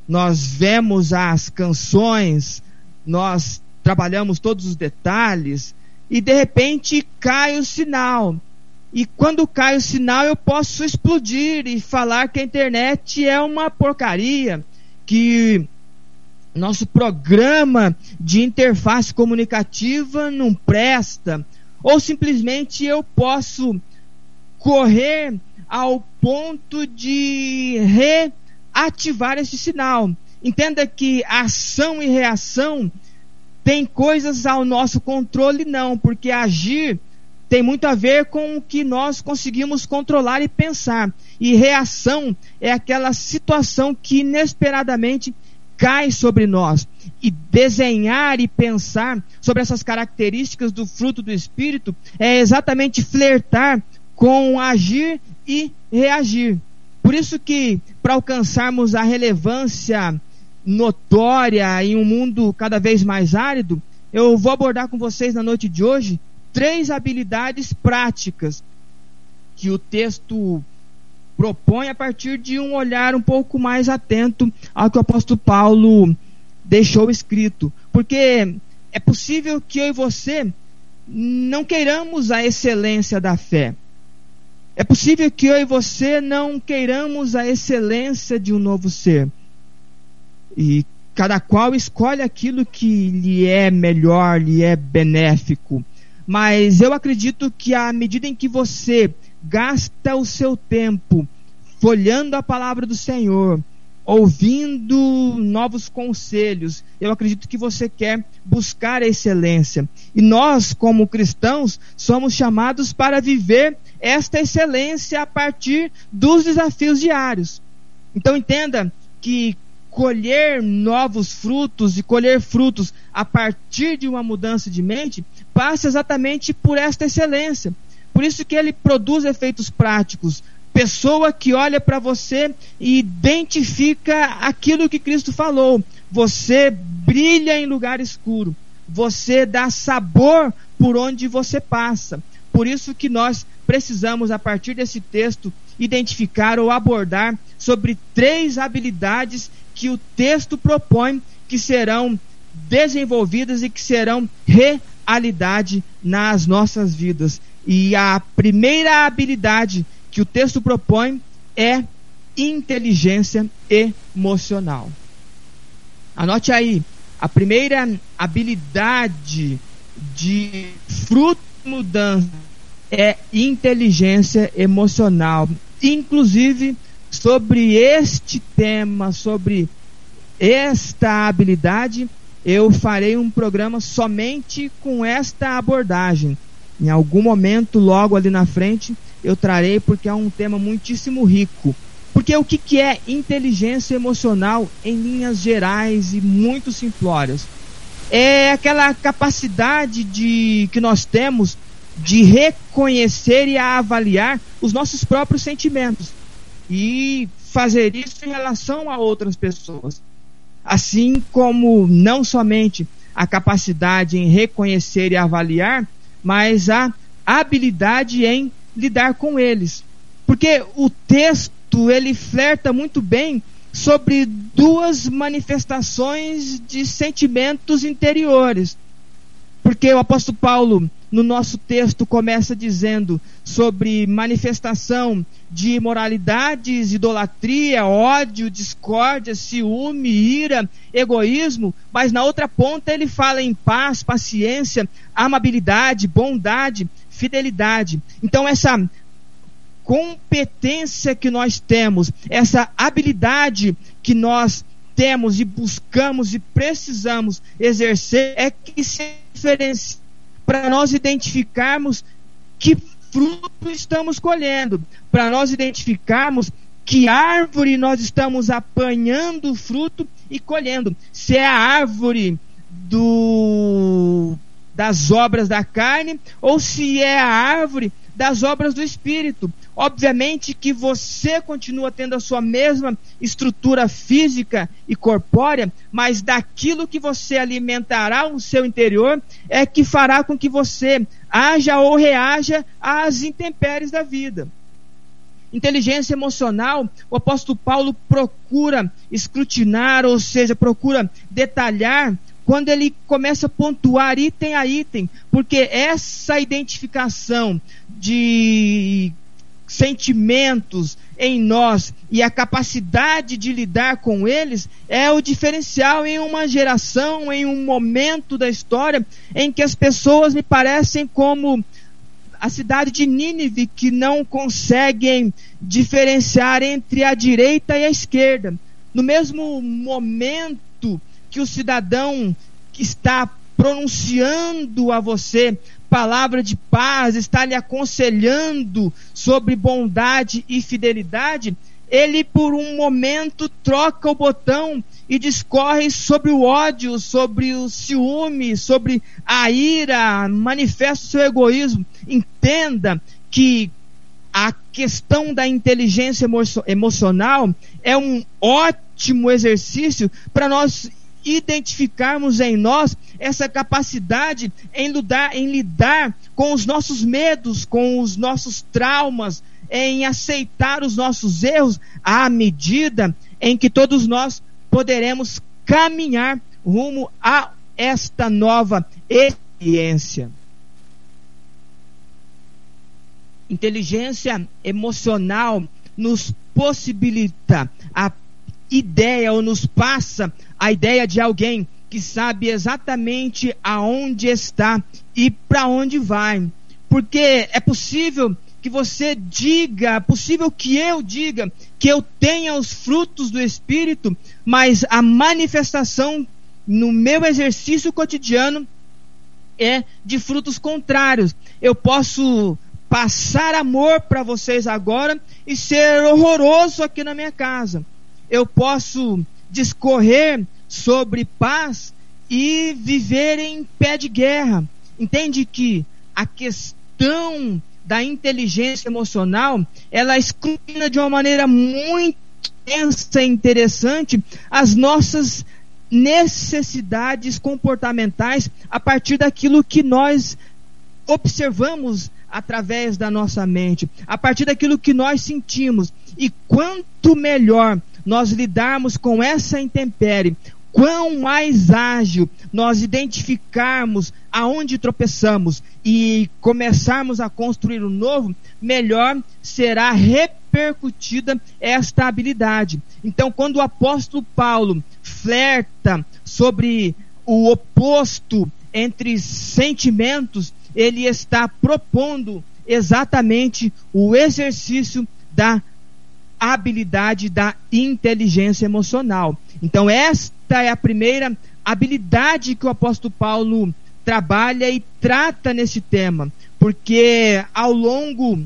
nós vemos as canções, nós trabalhamos todos os detalhes e de repente cai o sinal e quando cai o sinal, eu posso explodir e falar que a internet é uma porcaria, que nosso programa de interface comunicativa não presta, ou simplesmente eu posso correr ao ponto de reativar esse sinal. Entenda que ação e reação tem coisas ao nosso controle, não, porque agir tem muito a ver com o que nós conseguimos controlar e pensar. E reação é aquela situação que inesperadamente cai sobre nós. E desenhar e pensar sobre essas características do fruto do Espírito é exatamente flertar com agir e reagir. Por isso que, para alcançarmos a relevância notória em um mundo cada vez mais árido, eu vou abordar com vocês na noite de hoje três habilidades práticas que o texto propõe a partir de um olhar um pouco mais atento ao que o apóstolo Paulo deixou escrito. Porque é possível que eu e você não queiramos a excelência da fé. É possível que eu e você não queiramos a excelência de um novo ser. E cada qual escolhe aquilo que lhe é melhor, lhe é benéfico. Mas eu acredito que à medida em que você gasta o seu tempo folhando a palavra do Senhor, ouvindo novos conselhos, eu acredito que você quer buscar a excelência. E nós, como cristãos, somos chamados para viver esta excelência a partir dos desafios diários. Então entenda que colher novos frutos e colher frutos a partir de uma mudança de mente passa exatamente por esta excelência. Por isso que ele produz efeitos práticos. Pessoa que olha para você e identifica aquilo que Cristo falou. Você brilha em lugar escuro. Você dá sabor por onde você passa. Por isso que nós precisamos, a partir desse texto, identificar ou abordar sobre três habilidades que o texto propõe que serão desenvolvidas e que serão realidade nas nossas vidas. E a primeira habilidade que o texto propõe é inteligência emocional. Anote aí, a primeira habilidade de fruto mudança é inteligência emocional. Inclusive, sobre este tema, sobre esta habilidade, eu farei um programa somente com esta abordagem. Em algum momento, logo ali na frente, eu trarei porque é um tema muitíssimo rico. Porque o que, que é inteligência emocional em linhas gerais e muito simplórias? É aquela capacidade de que nós temos de reconhecer e avaliar os nossos próprios sentimentos e fazer isso em relação a outras pessoas. Assim como não somente a capacidade em reconhecer e avaliar, mas a habilidade em lidar com eles. Porque o texto ele flerta muito bem sobre duas manifestações de sentimentos interiores. Porque o apóstolo Paulo no nosso texto começa dizendo sobre manifestação de imoralidades, idolatria, ódio, discórdia, ciúme, ira, egoísmo, mas na outra ponta ele fala em paz, paciência, amabilidade, bondade, fidelidade. Então essa competência que nós temos, essa habilidade que nós temos e buscamos e precisamos exercer é que se diferencia para nós identificarmos que fruto estamos colhendo, para nós identificarmos que árvore nós estamos apanhando o fruto e colhendo. Se é a árvore do das obras da carne ou se é a árvore das obras do espírito. Obviamente que você continua tendo a sua mesma estrutura física e corpórea, mas daquilo que você alimentará o seu interior é que fará com que você haja ou reaja às intempéries da vida. Inteligência emocional, o apóstolo Paulo procura escrutinar, ou seja, procura detalhar quando ele começa a pontuar item a item, porque essa identificação de sentimentos em nós e a capacidade de lidar com eles é o diferencial em uma geração, em um momento da história em que as pessoas me parecem como a cidade de Nínive que não conseguem diferenciar entre a direita e a esquerda. No mesmo momento que o cidadão está pronunciando a você palavra de paz, está lhe aconselhando sobre bondade e fidelidade, ele por um momento troca o botão e discorre sobre o ódio, sobre o ciúme, sobre a ira, manifesta o seu egoísmo. Entenda que a questão da inteligência emo emocional é um ótimo exercício para nós identificarmos em nós essa capacidade em lidar, em lidar com os nossos medos, com os nossos traumas, em aceitar os nossos erros à medida em que todos nós poderemos caminhar rumo a esta nova experiência. Inteligência emocional nos possibilita a ideia ou nos passa a ideia de alguém que sabe exatamente aonde está e para onde vai. Porque é possível que você diga, é possível que eu diga que eu tenha os frutos do Espírito, mas a manifestação no meu exercício cotidiano é de frutos contrários. Eu posso passar amor para vocês agora e ser horroroso aqui na minha casa. Eu posso discorrer sobre paz e viver em pé de guerra. Entende que a questão da inteligência emocional, ela escrutina de uma maneira muito intensa e interessante as nossas necessidades comportamentais a partir daquilo que nós observamos através da nossa mente, a partir daquilo que nós sentimos. E quanto melhor nós lidarmos com essa intempérie, quão mais ágil nós identificarmos aonde tropeçamos e começarmos a construir o um novo, melhor será repercutida esta habilidade. Então, quando o apóstolo Paulo flerta sobre o oposto entre sentimentos, ele está propondo exatamente o exercício da habilidade da inteligência emocional. Então, esta é a primeira habilidade que o apóstolo Paulo trabalha e trata nesse tema, porque ao longo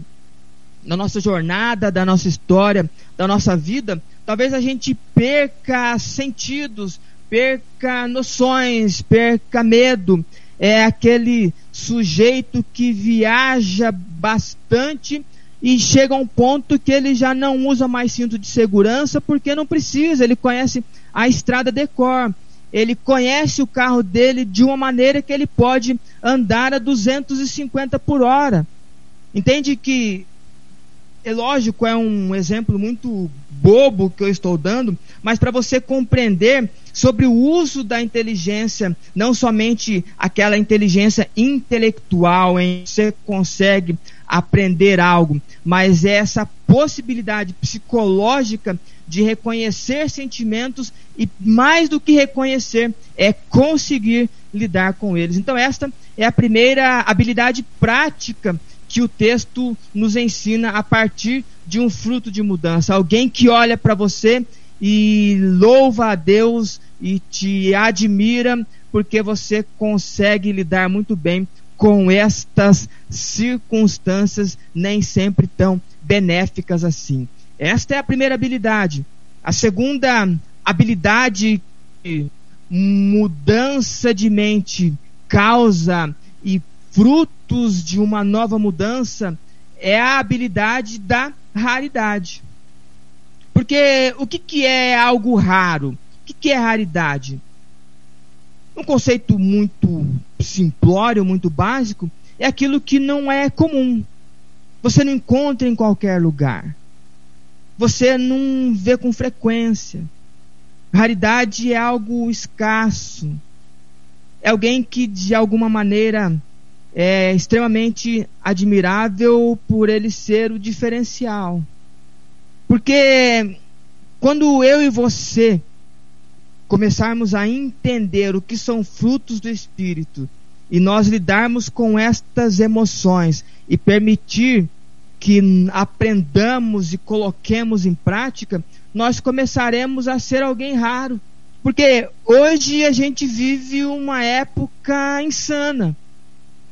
da nossa jornada, da nossa história, da nossa vida, talvez a gente perca sentidos, perca noções, perca medo. É aquele sujeito que viaja bastante e chega a um ponto que ele já não usa mais cinto de segurança porque não precisa, ele conhece a estrada de cor. Ele conhece o carro dele de uma maneira que ele pode andar a 250 por hora. Entende que é lógico, é um exemplo muito bobo que eu estou dando, mas para você compreender sobre o uso da inteligência, não somente aquela inteligência intelectual em você consegue aprender algo, mas é essa possibilidade psicológica de reconhecer sentimentos e mais do que reconhecer é conseguir lidar com eles. Então esta é a primeira habilidade prática que o texto nos ensina a partir de um fruto de mudança. Alguém que olha para você e louva a Deus e te admira porque você consegue lidar muito bem com estas circunstâncias nem sempre tão benéficas assim. Esta é a primeira habilidade. A segunda habilidade mudança de mente causa e frutos de uma nova mudança é a habilidade da raridade. Porque o que, que é algo raro? O que, que é raridade? Um conceito muito simplório, muito básico, é aquilo que não é comum. Você não encontra em qualquer lugar. Você não vê com frequência. Raridade é algo escasso. É alguém que de alguma maneira é extremamente admirável por ele ser o diferencial. Porque quando eu e você começarmos a entender o que são frutos do Espírito e nós lidarmos com estas emoções e permitir que aprendamos e coloquemos em prática, nós começaremos a ser alguém raro. Porque hoje a gente vive uma época insana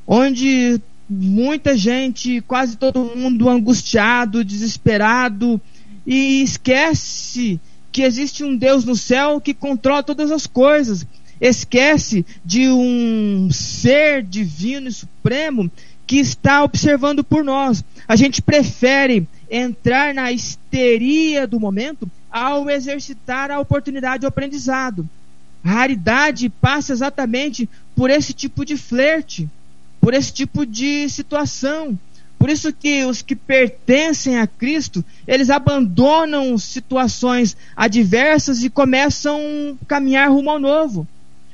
onde muita gente, quase todo mundo angustiado, desesperado e esquece que existe um Deus no céu que controla todas as coisas. Esquece de um ser divino e supremo que está observando por nós. A gente prefere entrar na histeria do momento ao exercitar a oportunidade de aprendizado. Raridade passa exatamente por esse tipo de flerte, por esse tipo de situação. Por isso que os que pertencem a Cristo, eles abandonam situações adversas e começam a caminhar rumo ao novo.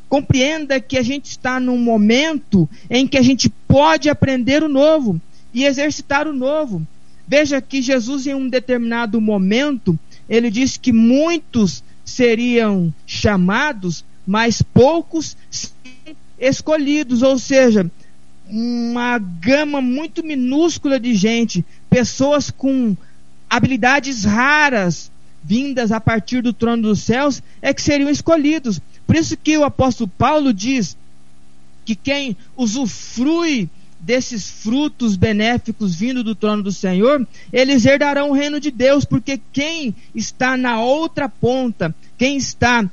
Compreenda que a gente está num momento em que a gente pode aprender o novo e exercitar o novo. Veja que Jesus, em um determinado momento, ele disse que muitos seriam chamados, mas poucos escolhidos, ou seja, uma gama muito minúscula de gente, pessoas com habilidades raras vindas a partir do trono dos céus, é que seriam escolhidos. Por isso que o apóstolo Paulo diz que quem usufrui desses frutos benéficos vindo do trono do Senhor, eles herdarão o reino de Deus, porque quem está na outra ponta, quem está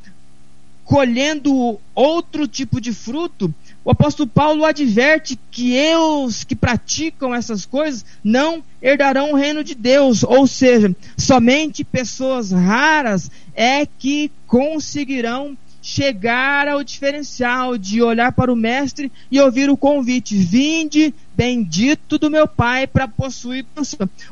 colhendo outro tipo de fruto, o apóstolo Paulo adverte que os que praticam essas coisas não herdarão o reino de Deus, ou seja, somente pessoas raras é que conseguirão chegar ao diferencial de olhar para o mestre e ouvir o convite: vinde, bendito do meu Pai, para possuir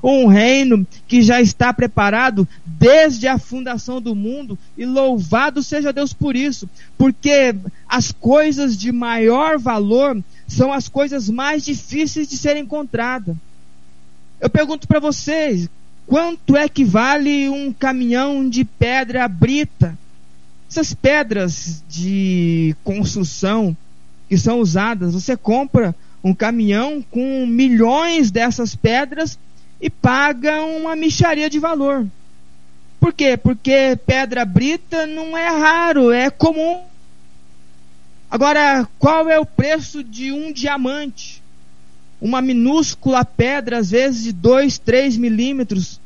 um reino que já está preparado desde a fundação do mundo, e louvado seja Deus por isso, porque as coisas de maior valor são as coisas mais difíceis de serem encontradas. Eu pergunto para vocês: quanto é que vale um caminhão de pedra brita? Essas pedras de construção que são usadas, você compra um caminhão com milhões dessas pedras e paga uma micharia de valor. Por quê? Porque pedra brita não é raro, é comum. Agora, qual é o preço de um diamante? Uma minúscula pedra, às vezes de 2, 3 milímetros,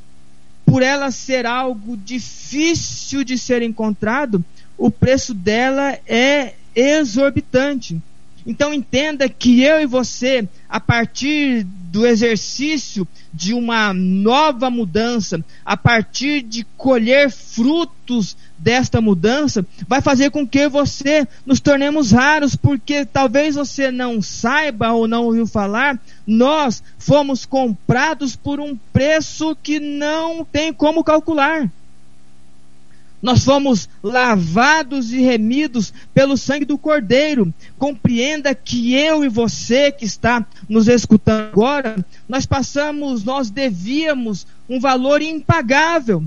por ela ser algo difícil de ser encontrado, o preço dela é exorbitante. Então entenda que eu e você, a partir do exercício de uma nova mudança, a partir de colher frutos desta mudança, vai fazer com que você nos tornemos raros, porque talvez você não saiba ou não ouviu falar, nós fomos comprados por um preço que não tem como calcular. Nós fomos lavados e remidos pelo sangue do Cordeiro. Compreenda que eu e você que está nos escutando agora, nós passamos, nós devíamos um valor impagável.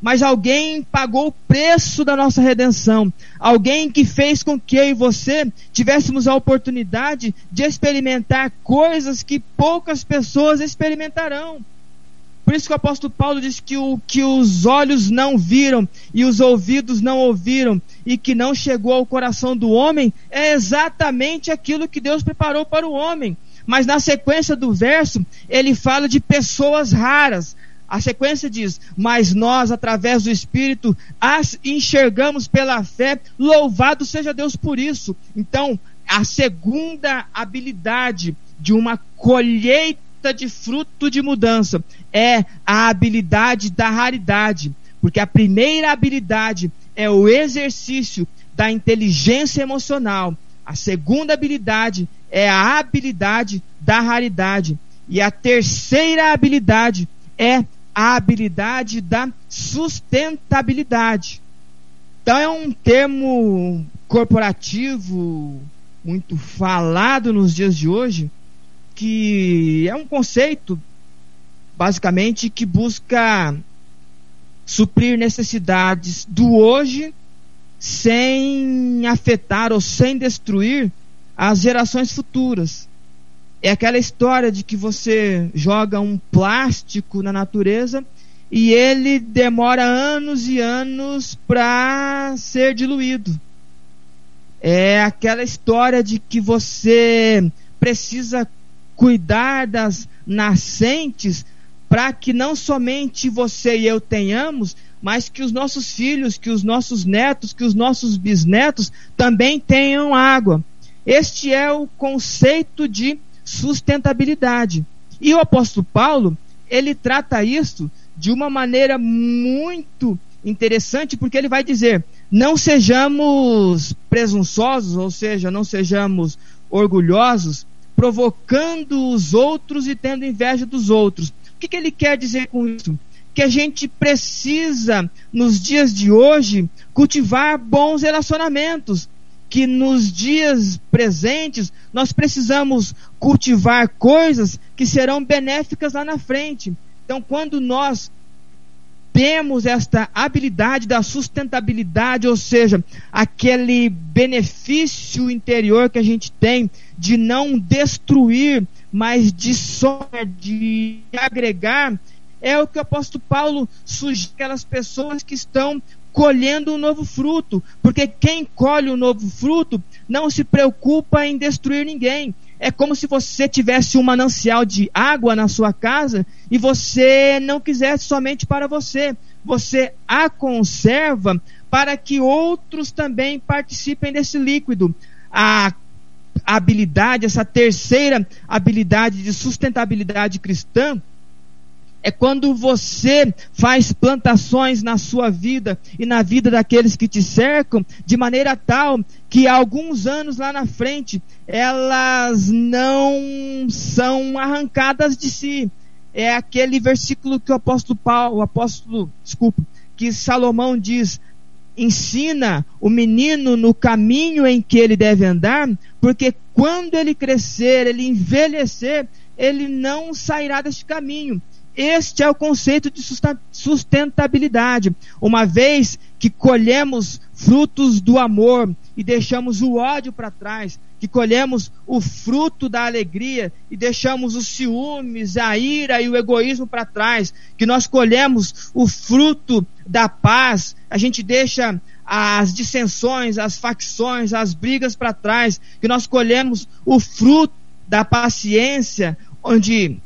Mas alguém pagou o preço da nossa redenção. Alguém que fez com que eu e você tivéssemos a oportunidade de experimentar coisas que poucas pessoas experimentarão. Por isso que o apóstolo Paulo diz que o que os olhos não viram e os ouvidos não ouviram e que não chegou ao coração do homem é exatamente aquilo que Deus preparou para o homem. Mas na sequência do verso, ele fala de pessoas raras. A sequência diz: Mas nós, através do Espírito, as enxergamos pela fé, louvado seja Deus por isso. Então, a segunda habilidade de uma colheita de fruto de mudança é a habilidade da raridade, porque a primeira habilidade é o exercício da inteligência emocional. A segunda habilidade é a habilidade da raridade. E a terceira habilidade é a habilidade da sustentabilidade. Então é um termo corporativo muito falado nos dias de hoje, que é um conceito basicamente que busca suprir necessidades do hoje sem afetar ou sem destruir as gerações futuras. É aquela história de que você joga um plástico na natureza e ele demora anos e anos para ser diluído. É aquela história de que você precisa cuidar das nascentes para que não somente você e eu tenhamos, mas que os nossos filhos, que os nossos netos, que os nossos bisnetos também tenham água. Este é o conceito de sustentabilidade. E o apóstolo Paulo, ele trata isso de uma maneira muito interessante, porque ele vai dizer: não sejamos presunçosos, ou seja, não sejamos orgulhosos, provocando os outros e tendo inveja dos outros. O que, que ele quer dizer com isso? Que a gente precisa, nos dias de hoje, cultivar bons relacionamentos. Que nos dias presentes nós precisamos cultivar coisas que serão benéficas lá na frente. Então, quando nós temos esta habilidade da sustentabilidade, ou seja, aquele benefício interior que a gente tem de não destruir, mas de somar, de agregar, é o que o apóstolo Paulo sugere aquelas pessoas que estão colhendo um novo fruto, porque quem colhe o um novo fruto não se preocupa em destruir ninguém, é como se você tivesse um manancial de água na sua casa e você não quisesse somente para você. Você a conserva para que outros também participem desse líquido. A habilidade, essa terceira habilidade de sustentabilidade cristã, é quando você faz plantações na sua vida e na vida daqueles que te cercam, de maneira tal que alguns anos lá na frente elas não são arrancadas de si. É aquele versículo que o apóstolo Paulo, o apóstolo, desculpa, que Salomão diz: ensina o menino no caminho em que ele deve andar, porque quando ele crescer, ele envelhecer, ele não sairá deste caminho. Este é o conceito de sustentabilidade. Uma vez que colhemos frutos do amor e deixamos o ódio para trás, que colhemos o fruto da alegria e deixamos os ciúmes, a ira e o egoísmo para trás, que nós colhemos o fruto da paz, a gente deixa as dissensões, as facções, as brigas para trás, que nós colhemos o fruto da paciência, onde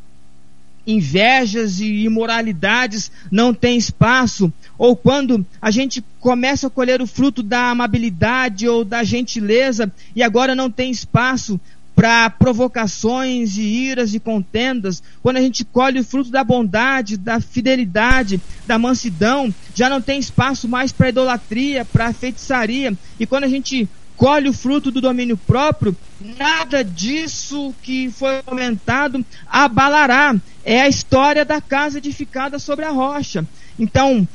invejas e imoralidades não têm espaço, ou quando a gente começa a colher o fruto da amabilidade ou da gentileza e agora não tem espaço para provocações e iras e contendas, quando a gente colhe o fruto da bondade, da fidelidade, da mansidão, já não tem espaço mais para idolatria, para feitiçaria, e quando a gente colhe o fruto do domínio próprio, nada disso que foi comentado abalará. É a história da casa edificada sobre a rocha. Então,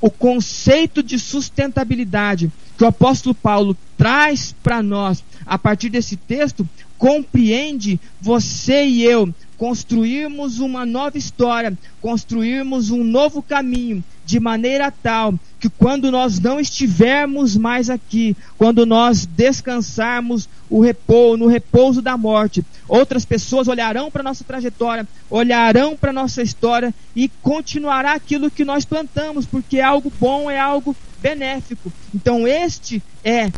o conceito de sustentabilidade que o apóstolo Paulo traz para nós a partir desse texto compreende você e eu construirmos uma nova história, construirmos um novo caminho, de maneira tal que quando nós não estivermos mais aqui, quando nós descansarmos o repouso, no repouso da morte, outras pessoas olharão para nossa trajetória, olharão para nossa história e continuará aquilo que nós plantamos, porque é algo bom, é algo benéfico. Então este é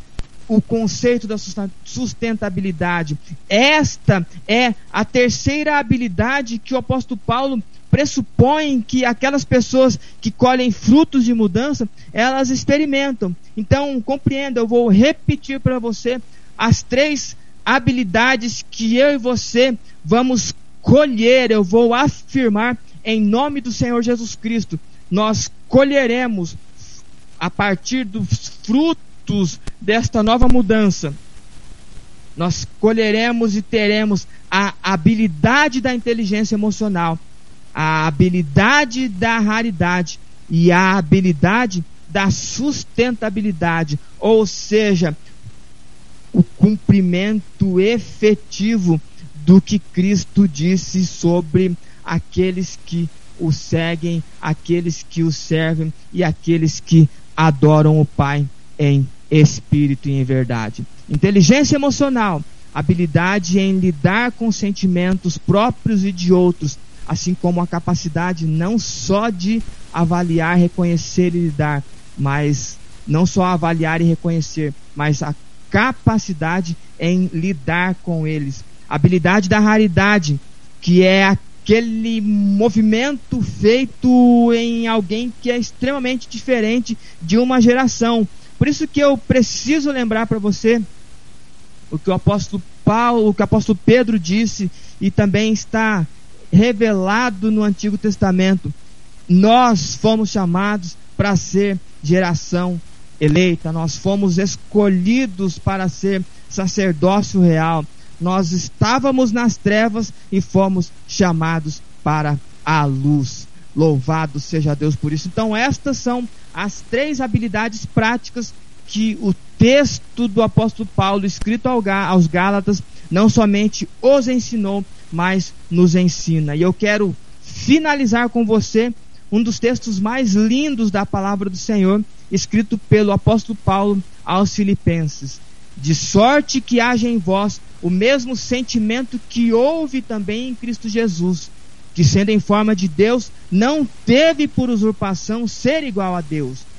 o conceito da sustentabilidade. Esta é a terceira habilidade que o apóstolo Paulo pressupõe que aquelas pessoas que colhem frutos de mudança, elas experimentam. Então, compreenda, eu vou repetir para você as três habilidades que eu e você vamos colher, eu vou afirmar em nome do Senhor Jesus Cristo. Nós colheremos a partir dos frutos frutos desta nova mudança, nós colheremos e teremos a habilidade da inteligência emocional, a habilidade da raridade e a habilidade da sustentabilidade, ou seja, o cumprimento efetivo do que Cristo disse sobre aqueles que o seguem, aqueles que o servem e aqueles que adoram o Pai em espírito e em verdade. Inteligência emocional, habilidade em lidar com sentimentos próprios e de outros, assim como a capacidade não só de avaliar, reconhecer e lidar, mas não só avaliar e reconhecer, mas a capacidade em lidar com eles. Habilidade da raridade, que é aquele movimento feito em alguém que é extremamente diferente de uma geração. Por isso que eu preciso lembrar para você o que o apóstolo Paulo, o que o apóstolo Pedro disse e também está revelado no Antigo Testamento. Nós fomos chamados para ser geração eleita, nós fomos escolhidos para ser sacerdócio real. Nós estávamos nas trevas e fomos chamados para a luz. Louvado seja Deus por isso. Então, estas são as três habilidades práticas que o texto do apóstolo Paulo, escrito aos Gálatas, não somente os ensinou, mas nos ensina. E eu quero finalizar com você um dos textos mais lindos da palavra do Senhor, escrito pelo apóstolo Paulo aos Filipenses. De sorte que haja em vós o mesmo sentimento que houve também em Cristo Jesus, que sendo em forma de Deus, não teve por usurpação ser igual a Deus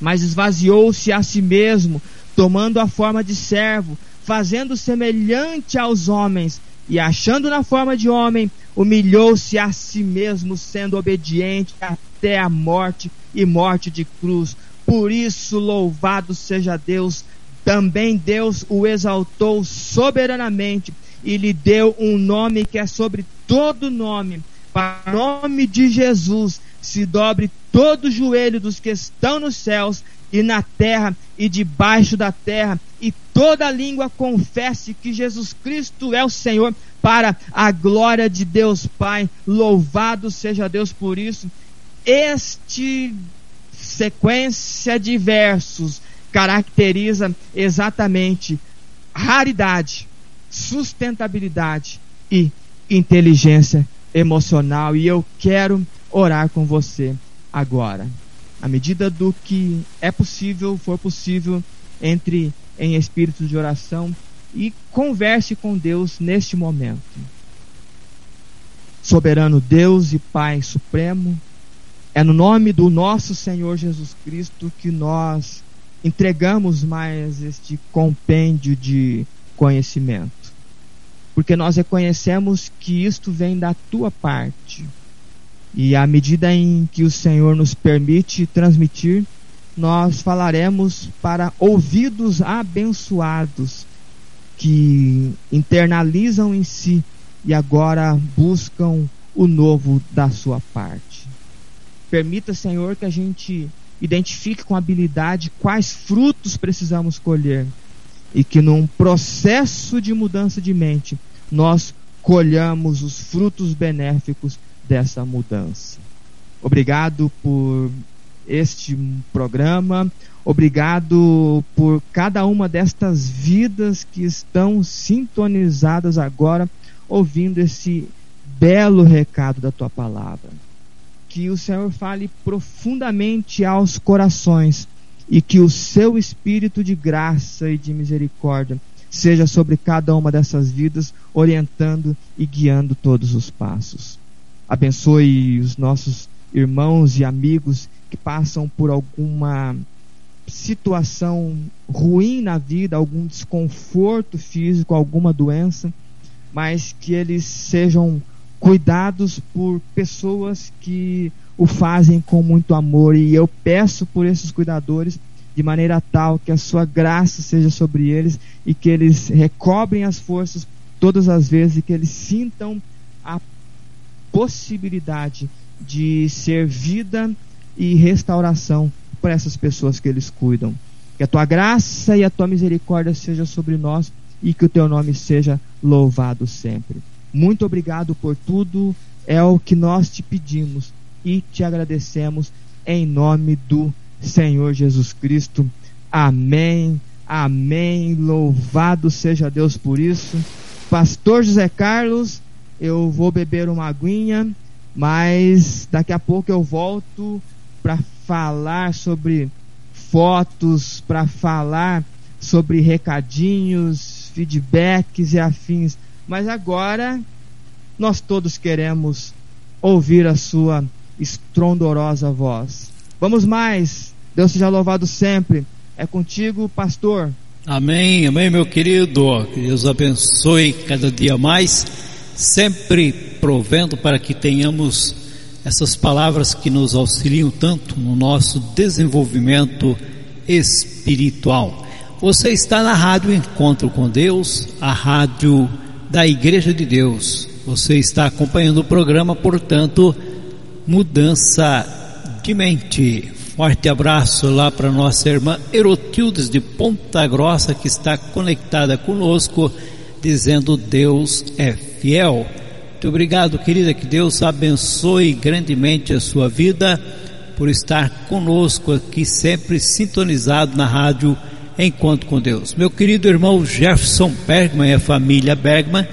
mas esvaziou-se a si mesmo, tomando a forma de servo, fazendo semelhante aos homens, e achando na forma de homem, humilhou-se a si mesmo, sendo obediente até a morte e morte de cruz. Por isso, louvado seja Deus, também Deus o exaltou soberanamente e lhe deu um nome que é sobre todo nome, para o nome de Jesus se dobre todo o joelho dos que estão nos céus e na terra e debaixo da terra, e toda língua confesse que Jesus Cristo é o Senhor, para a glória de Deus Pai. Louvado seja Deus por isso. Este sequência de versos caracteriza exatamente raridade, sustentabilidade e inteligência emocional. E eu quero orar com você agora. À medida do que é possível, for possível, entre em espírito de oração e converse com Deus neste momento. Soberano Deus e Pai Supremo, é no nome do nosso Senhor Jesus Cristo que nós entregamos mais este compêndio de conhecimento. Porque nós reconhecemos que isto vem da tua parte e à medida em que o Senhor nos permite transmitir, nós falaremos para ouvidos abençoados que internalizam em si e agora buscam o novo da sua parte. Permita, Senhor, que a gente identifique com habilidade quais frutos precisamos colher e que num processo de mudança de mente nós colhamos os frutos benéficos dessa mudança. Obrigado por este programa, obrigado por cada uma destas vidas que estão sintonizadas agora, ouvindo esse belo recado da tua palavra. Que o Senhor fale profundamente aos corações e que o seu espírito de graça e de misericórdia seja sobre cada uma dessas vidas, orientando e guiando todos os passos. Abençoe os nossos irmãos e amigos que passam por alguma situação ruim na vida, algum desconforto físico, alguma doença, mas que eles sejam cuidados por pessoas que o fazem com muito amor. E eu peço por esses cuidadores de maneira tal que a sua graça seja sobre eles e que eles recobrem as forças todas as vezes e que eles sintam a possibilidade de ser vida e restauração para essas pessoas que eles cuidam. Que a tua graça e a tua misericórdia seja sobre nós e que o teu nome seja louvado sempre. Muito obrigado por tudo, é o que nós te pedimos e te agradecemos em nome do Senhor Jesus Cristo. Amém. Amém. Louvado seja Deus por isso. Pastor José Carlos eu vou beber uma aguinha, mas daqui a pouco eu volto para falar sobre fotos, para falar sobre recadinhos, feedbacks e afins. Mas agora nós todos queremos ouvir a sua estrondorosa voz. Vamos mais. Deus seja louvado sempre. É contigo, pastor. Amém, amém, meu querido. Que Deus abençoe cada dia mais sempre provendo para que tenhamos essas palavras que nos auxiliam tanto no nosso desenvolvimento espiritual. Você está na Rádio Encontro com Deus, a rádio da Igreja de Deus. Você está acompanhando o programa, portanto, Mudança de Mente. Forte abraço lá para nossa irmã Erotildes de Ponta Grossa que está conectada conosco, dizendo Deus é fiel. Muito obrigado, querida, que Deus abençoe grandemente a sua vida por estar conosco aqui sempre sintonizado na rádio Encontro com Deus. Meu querido irmão Jefferson Bergman e a família Bergman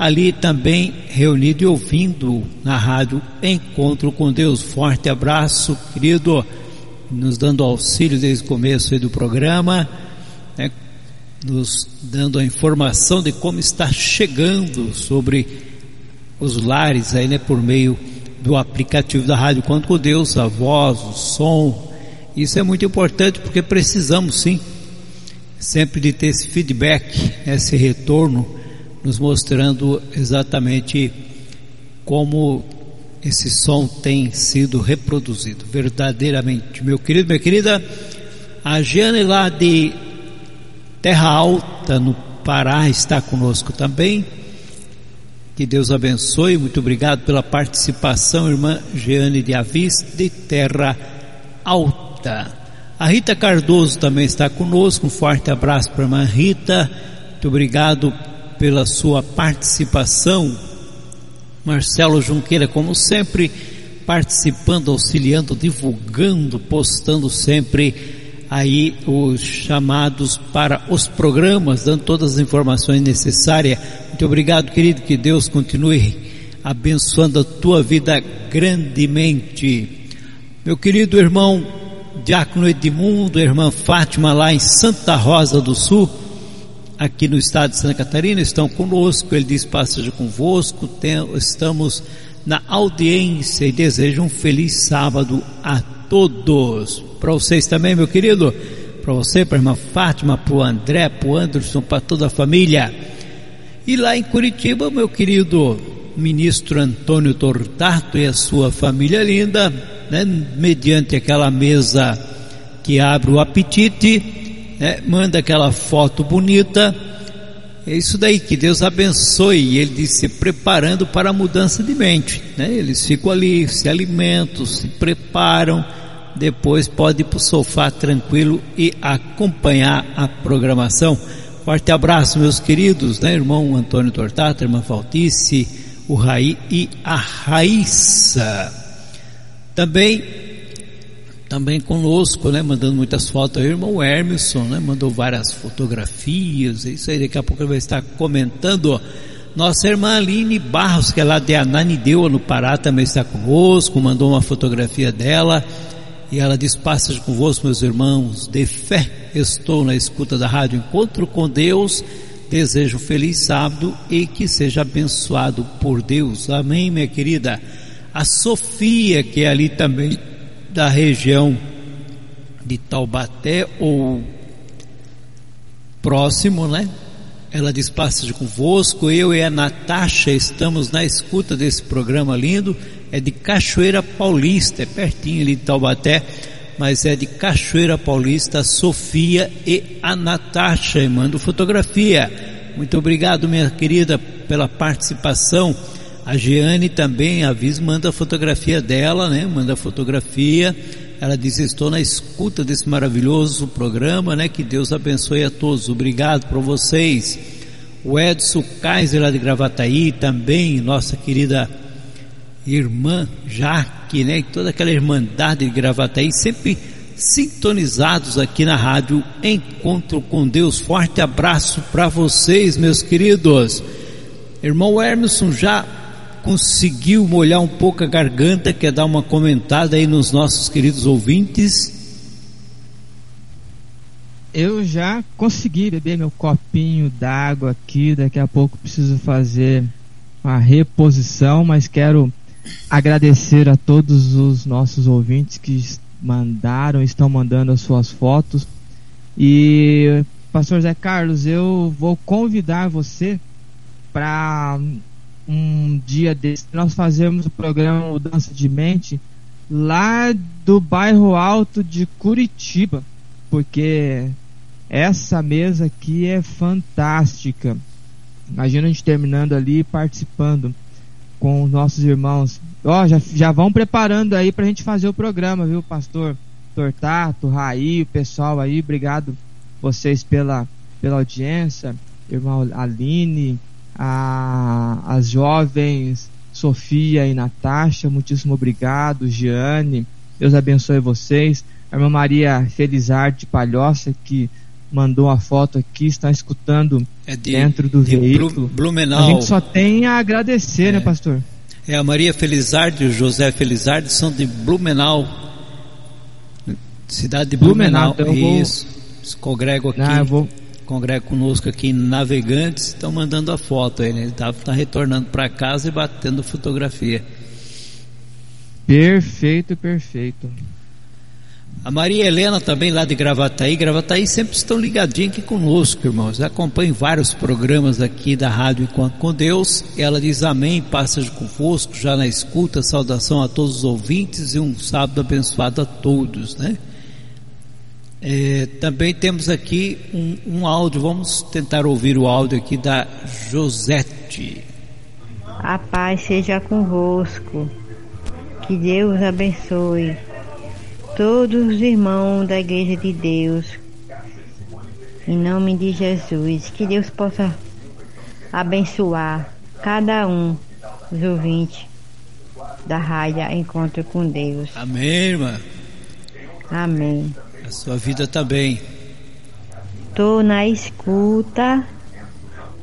ali também reunido e ouvindo na rádio Encontro com Deus. Forte abraço, querido. Nos dando auxílio desde o começo do programa, né, nos dando a informação de como está chegando sobre os lares aí, né, por meio do aplicativo da Rádio. Quanto com Deus, a voz, o som. Isso é muito importante porque precisamos sim sempre de ter esse feedback, esse retorno, nos mostrando exatamente como esse som tem sido reproduzido verdadeiramente. Meu querido, minha querida, a Jane lá de Terra Alta, no Pará, está conosco também. Que Deus abençoe, muito obrigado pela participação, irmã Jeane de Avis, de Terra Alta. A Rita Cardoso também está conosco, um forte abraço para a irmã Rita, muito obrigado pela sua participação Marcelo Junqueira, como sempre, participando, auxiliando, divulgando, postando sempre aí os chamados para os programas, dando todas as informações necessárias. Muito obrigado, querido, que Deus continue abençoando a tua vida grandemente. Meu querido irmão Diácono Edmundo, irmã Fátima, lá em Santa Rosa do Sul, aqui no estado de Santa Catarina, estão conosco. Ele diz: Passeja convosco, tem, estamos na audiência e desejo um feliz sábado a todos. Para vocês também, meu querido, para você, para a irmã Fátima, para o André, para o Anderson, para toda a família. E lá em Curitiba, meu querido ministro Antônio Tortato e a sua família linda, né, mediante aquela mesa que abre o apetite né, manda aquela foto bonita. É isso daí, que Deus abençoe. E ele disse, se preparando para a mudança de mente. Né? Eles ficam ali, se alimentam, se preparam, depois pode ir para o sofá tranquilo e acompanhar a programação. Forte abraço, meus queridos, né? irmão Antônio Tortata, irmã Faltice, o Raí e a Raíssa. Também também conosco, né, mandando muitas fotos. O irmão Hermeson, né, mandou várias fotografias. Isso aí, daqui a pouco ele vai estar comentando. Nossa irmã Aline Barros, que é lá de Ananindeua, no Pará, também está conosco, mandou uma fotografia dela. E ela diz: Passas convosco, meus irmãos, de fé. Estou na escuta da rádio Encontro com Deus. Desejo um feliz sábado e que seja abençoado por Deus. Amém, minha querida. A Sofia, que é ali também da região de Taubaté ou próximo, né? Ela diz de convosco, eu e a Natasha estamos na escuta desse programa lindo, é de Cachoeira Paulista, é pertinho ali de Taubaté, mas é de Cachoeira Paulista, a Sofia e a Natasha, e mando fotografia. Muito obrigado, minha querida, pela participação. A Jeane também avisa, manda a fotografia dela, né? Manda a fotografia. Ela diz: Estou na escuta desse maravilhoso programa, né? Que Deus abençoe a todos. Obrigado por vocês. O Edson Kaiser lá de Gravataí também, nossa querida irmã Jaque, né? Toda aquela irmandade de Gravataí, sempre sintonizados aqui na rádio Encontro com Deus. Forte abraço para vocês, meus queridos. Irmão Hermeson já conseguiu molhar um pouco a garganta, quer dar uma comentada aí nos nossos queridos ouvintes? Eu já consegui beber meu copinho d'água aqui, daqui a pouco preciso fazer uma reposição, mas quero agradecer a todos os nossos ouvintes que mandaram, estão mandando as suas fotos. E Pastor Zé Carlos, eu vou convidar você para um dia desse nós fazemos o programa Mudança de Mente lá do bairro Alto de Curitiba, porque essa mesa aqui é fantástica. Imagina a gente terminando ali participando com os nossos irmãos. Ó, já, já vão preparando aí pra gente fazer o programa, viu, pastor? Tortato, Raí, o pessoal aí, obrigado vocês pela, pela audiência, irmão Aline, a, as jovens Sofia e Natasha, muitíssimo obrigado, Giane, Deus abençoe vocês. A irmã Maria Felizarde Palhoça, que mandou a foto aqui, está escutando É de, dentro do de veículo. Blumenau. A gente só tem a agradecer, né, pastor? É a Maria Felizardi e o José Felizardi são de Blumenau. Cidade de Blumenau, Blumenau. então eu vou- Isso. Se congregam aqui. Ah, eu vou, Congrega conosco aqui em Navegantes. Estão mandando a foto aí, né? Ele tá, tá retornando para casa e batendo fotografia. perfeito, perfeito. A Maria Helena também lá de Gravataí. Gravataí sempre estão ligadinhos aqui conosco, irmãos. Acompanhem vários programas aqui da Rádio Enquanto com Deus. Ela diz amém, passa convosco, já na escuta. Saudação a todos os ouvintes e um sábado abençoado a todos, né? É, também temos aqui um, um áudio, vamos tentar ouvir o áudio aqui da Josete. A paz seja convosco. Que Deus abençoe todos os irmãos da Igreja de Deus. Em nome de Jesus. Que Deus possa abençoar cada um dos ouvintes da rádio Encontro com Deus. Amém, irmã. Amém. A sua vida também. Estou na escuta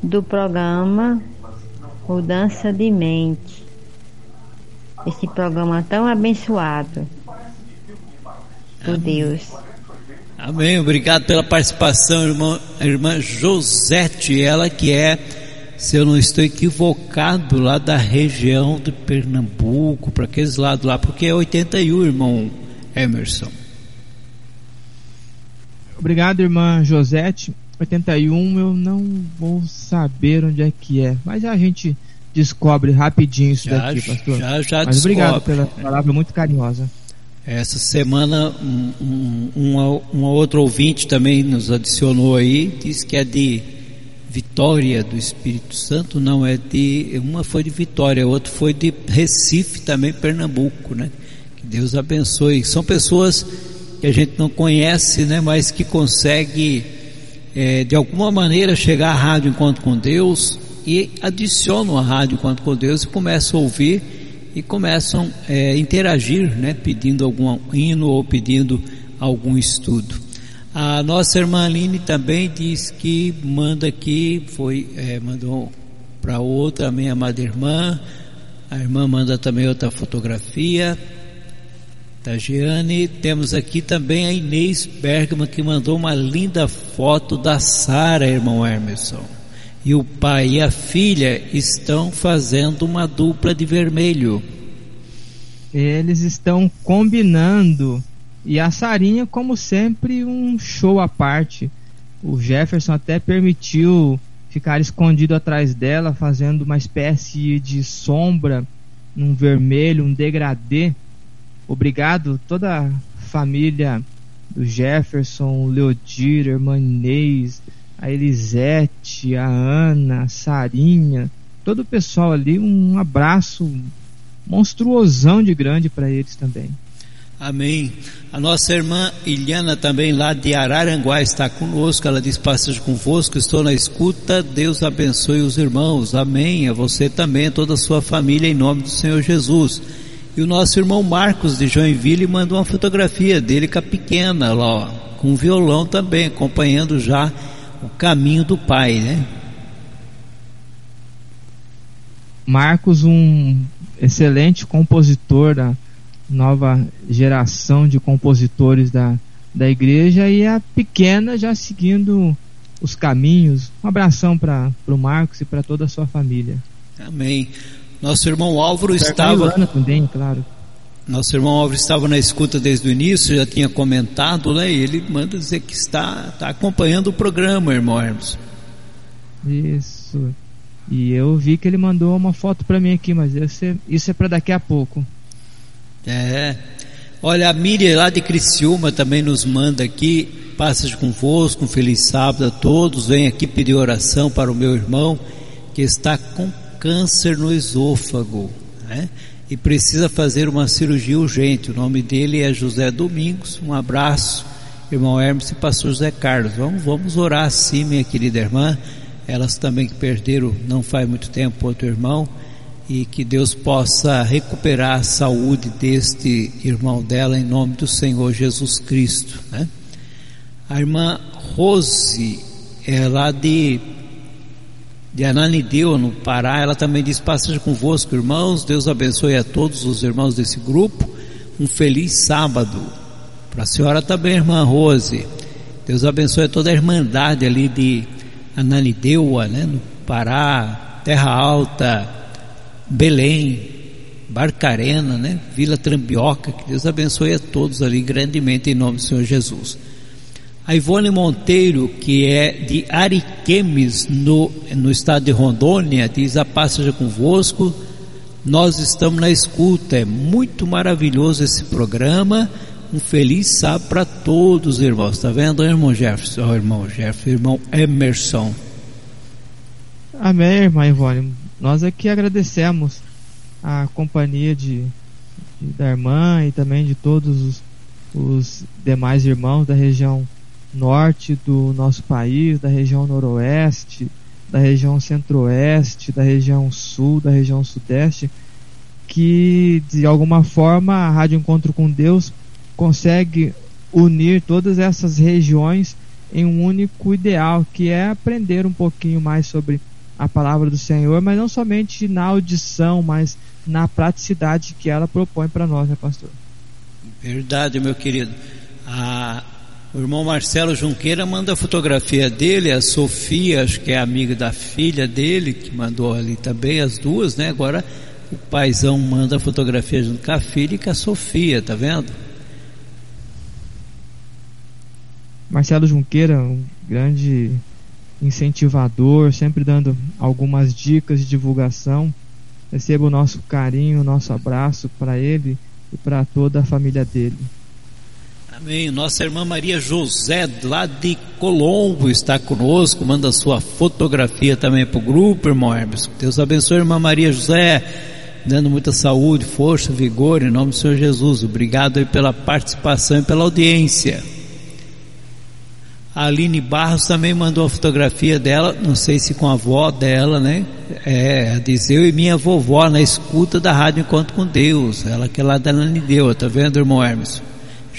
do programa Mudança de Mente. Esse programa tão abençoado por Deus. Amém. Obrigado pela participação, irmã, irmã Josete, ela que é, se eu não estou equivocado, lá da região de Pernambuco, para aqueles lados lá, porque é 81, irmão Emerson. Obrigado, irmã Josete. 81 eu não vou saber onde é que é, mas a gente descobre rapidinho isso Já, daqui, pastor. já, já mas obrigado pela palavra muito carinhosa. Essa semana, um, um, uma, uma outra ouvinte também nos adicionou aí, diz que é de Vitória do Espírito Santo, não é de. Uma foi de Vitória, outra foi de Recife, também Pernambuco, né? Que Deus abençoe. São pessoas que a gente não conhece, né? Mas que consegue eh, de alguma maneira chegar à rádio enquanto com Deus e adicionam a rádio enquanto com Deus e começam a ouvir e começam a interagir, né, pedindo algum hino ou pedindo algum estudo. A nossa irmã Aline também diz que manda aqui, foi, eh, mandou para outra, minha amada irmã, a irmã manda também outra fotografia, da Giane, temos aqui também a Inês Bergman que mandou uma linda foto da Sara, irmão Emerson. E o pai e a filha estão fazendo uma dupla de vermelho. Eles estão combinando e a Sarinha, como sempre, um show à parte. O Jefferson até permitiu ficar escondido atrás dela, fazendo uma espécie de sombra, num vermelho, um degradê. Obrigado toda a família do Jefferson, Leodir, Inês, a Elisete, a Ana, a Sarinha, todo o pessoal ali, um abraço monstruosão de grande para eles também. Amém. A nossa irmã Iliana também lá de Araranguá está conosco. Ela diz: Passagem convosco, estou na escuta. Deus abençoe os irmãos. Amém. A você também, a toda a sua família, em nome do Senhor Jesus. E o nosso irmão Marcos de Joinville mandou uma fotografia dele com a pequena lá, ó, com violão também, acompanhando já o caminho do pai, né? Marcos, um excelente compositor da nova geração de compositores da, da igreja e a pequena já seguindo os caminhos. Um abração para o Marcos e para toda a sua família. Amém. Nosso irmão Álvaro estava. Também, claro. Nosso irmão Álvaro estava na escuta desde o início, já tinha comentado, né? E ele manda dizer que está, está acompanhando o programa, irmão Hermes. Isso. E eu vi que ele mandou uma foto para mim aqui, mas isso é, isso é para daqui a pouco. É. Olha, a Miriam lá de Criciúma também nos manda aqui, passas convosco, um feliz sábado a todos, vem aqui pedir oração para o meu irmão que está com câncer no esôfago, né? E precisa fazer uma cirurgia urgente. O nome dele é José Domingos. Um abraço, irmão Hermes e pastor José Carlos. Vamos, vamos orar assim, minha querida irmã. Elas também que perderam não faz muito tempo outro irmão e que Deus possa recuperar a saúde deste irmão dela em nome do Senhor Jesus Cristo, né? A irmã Rose é lá de de Ananideu, no Pará, ela também diz, passeja convosco, irmãos, Deus abençoe a todos os irmãos desse grupo, um feliz sábado. Para a senhora também, irmã Rose, Deus abençoe toda a irmandade ali de Ananideua, né, no Pará, Terra Alta, Belém, Barcarena, né? Vila Trambioca, que Deus abençoe a todos ali grandemente em nome do Senhor Jesus. A Ivone Monteiro, que é de Ariquemes, no, no estado de Rondônia, diz a paz seja convosco, nós estamos na escuta, é muito maravilhoso esse programa, um feliz sábado para todos, irmãos, está vendo, irmão Jefferson, oh, irmão Jefferson, irmão Emerson. Amém, irmã Ivone, nós aqui agradecemos a companhia de, de, da irmã e também de todos os, os demais irmãos da região norte do nosso país, da região noroeste, da região centro-oeste, da região sul, da região sudeste, que de alguma forma a Rádio Encontro com Deus consegue unir todas essas regiões em um único ideal, que é aprender um pouquinho mais sobre a palavra do Senhor, mas não somente na audição, mas na praticidade que ela propõe para nós, né, pastor? Verdade, meu querido. A, o irmão Marcelo Junqueira manda a fotografia dele, a Sofia, acho que é amiga da filha dele, que mandou ali também, as duas, né? Agora o paizão manda a fotografia junto com a filha e com a Sofia, tá vendo? Marcelo Junqueira, um grande incentivador, sempre dando algumas dicas de divulgação. Receba o nosso carinho, o nosso abraço para ele e para toda a família dele. Amém. Nossa irmã Maria José, lá de Colombo, está conosco. Manda sua fotografia também para o grupo, irmão Hermes. Deus abençoe, irmã Maria José, dando muita saúde, força, vigor, em nome do Senhor Jesus. Obrigado aí pela participação e pela audiência. A Aline Barros também mandou a fotografia dela, não sei se com a avó dela, né? É, diz eu e minha vovó na escuta da Rádio Encontro com Deus. Ela que é lá da Ananideu, tá vendo, irmão Hermes?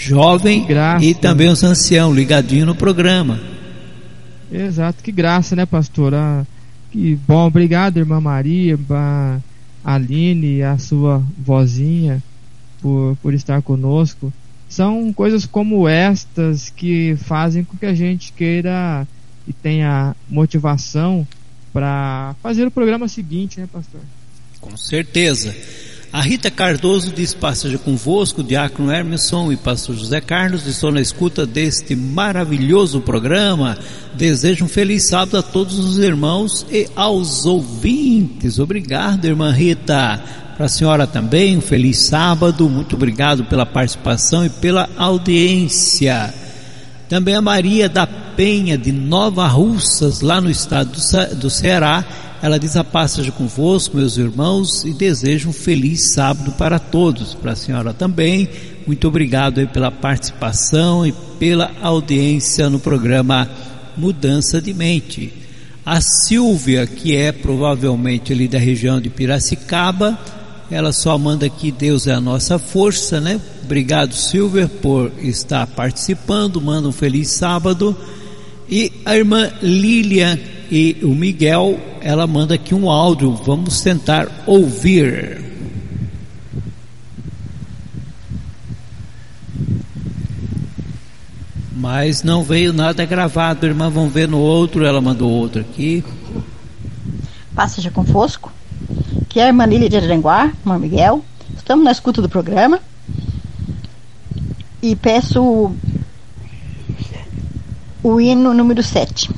Jovem e também os anciãos, ligadinho no programa. Exato, que graça, né, pastora? Que bom, obrigado, irmã Maria, a Aline e a sua vozinha por, por estar conosco são coisas como estas que fazem com que a gente queira e tenha motivação para fazer o programa seguinte, né, pastor? Com certeza. A Rita Cardoso diz: Passeja convosco, Diácono Hermeson e Pastor José Carlos. Estou na escuta deste maravilhoso programa. Desejo um feliz sábado a todos os irmãos e aos ouvintes. Obrigado, irmã Rita. Para a senhora também, um feliz sábado. Muito obrigado pela participação e pela audiência. Também a Maria da Penha, de Nova Russas, lá no estado do Ceará. Ela diz a paz seja convosco, meus irmãos, e desejo um feliz sábado para todos. Para a senhora também, muito obrigado aí pela participação e pela audiência no programa Mudança de Mente. A Silvia, que é provavelmente ali da região de Piracicaba, ela só manda que Deus é a nossa força, né? Obrigado, Silver, por estar participando. Manda um feliz sábado. E a irmã Lilian e o Miguel, ela manda aqui um áudio. Vamos tentar ouvir. Mas não veio nada gravado, irmã. Vamos ver no outro. Ela mandou outro aqui. Paz seja convosco que é a irmã Lília de Aranguá, irmã Miguel. Estamos na escuta do programa. E peço o hino número 7.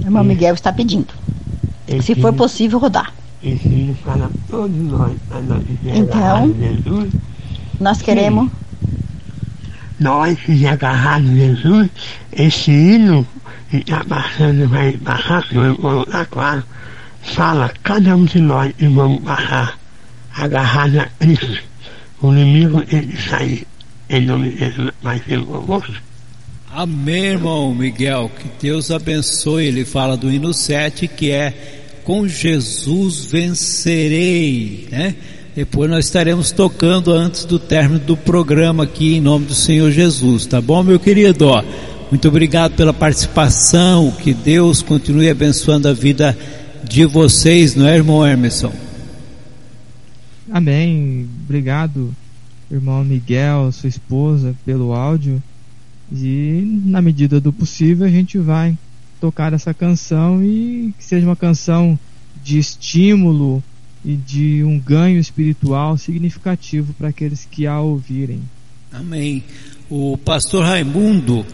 A irmã Miguel está pedindo. Se for possível rodar. Ensino para todos nós a nós Então? Jesus. Nós queremos. Nós que agarrados em Jesus, esse hino que está passando, vai passar, eu vou colocar claro, fala cada um de nós e vamos passar agarrado a Cristo. O inimigo que sair. Em nome de Jesus, vai ser convosco. Amém, irmão Miguel. Que Deus abençoe. Ele fala do hino 7 que é Com Jesus vencerei, né? Depois nós estaremos tocando antes do término do programa aqui em nome do Senhor Jesus, tá bom, meu querido? Muito obrigado pela participação. Que Deus continue abençoando a vida de vocês, não é, irmão Emerson? Amém. Obrigado, irmão Miguel, sua esposa, pelo áudio. E na medida do possível a gente vai tocar essa canção e que seja uma canção de estímulo e de um ganho espiritual significativo para aqueles que a ouvirem. Amém. O pastor Raimundo,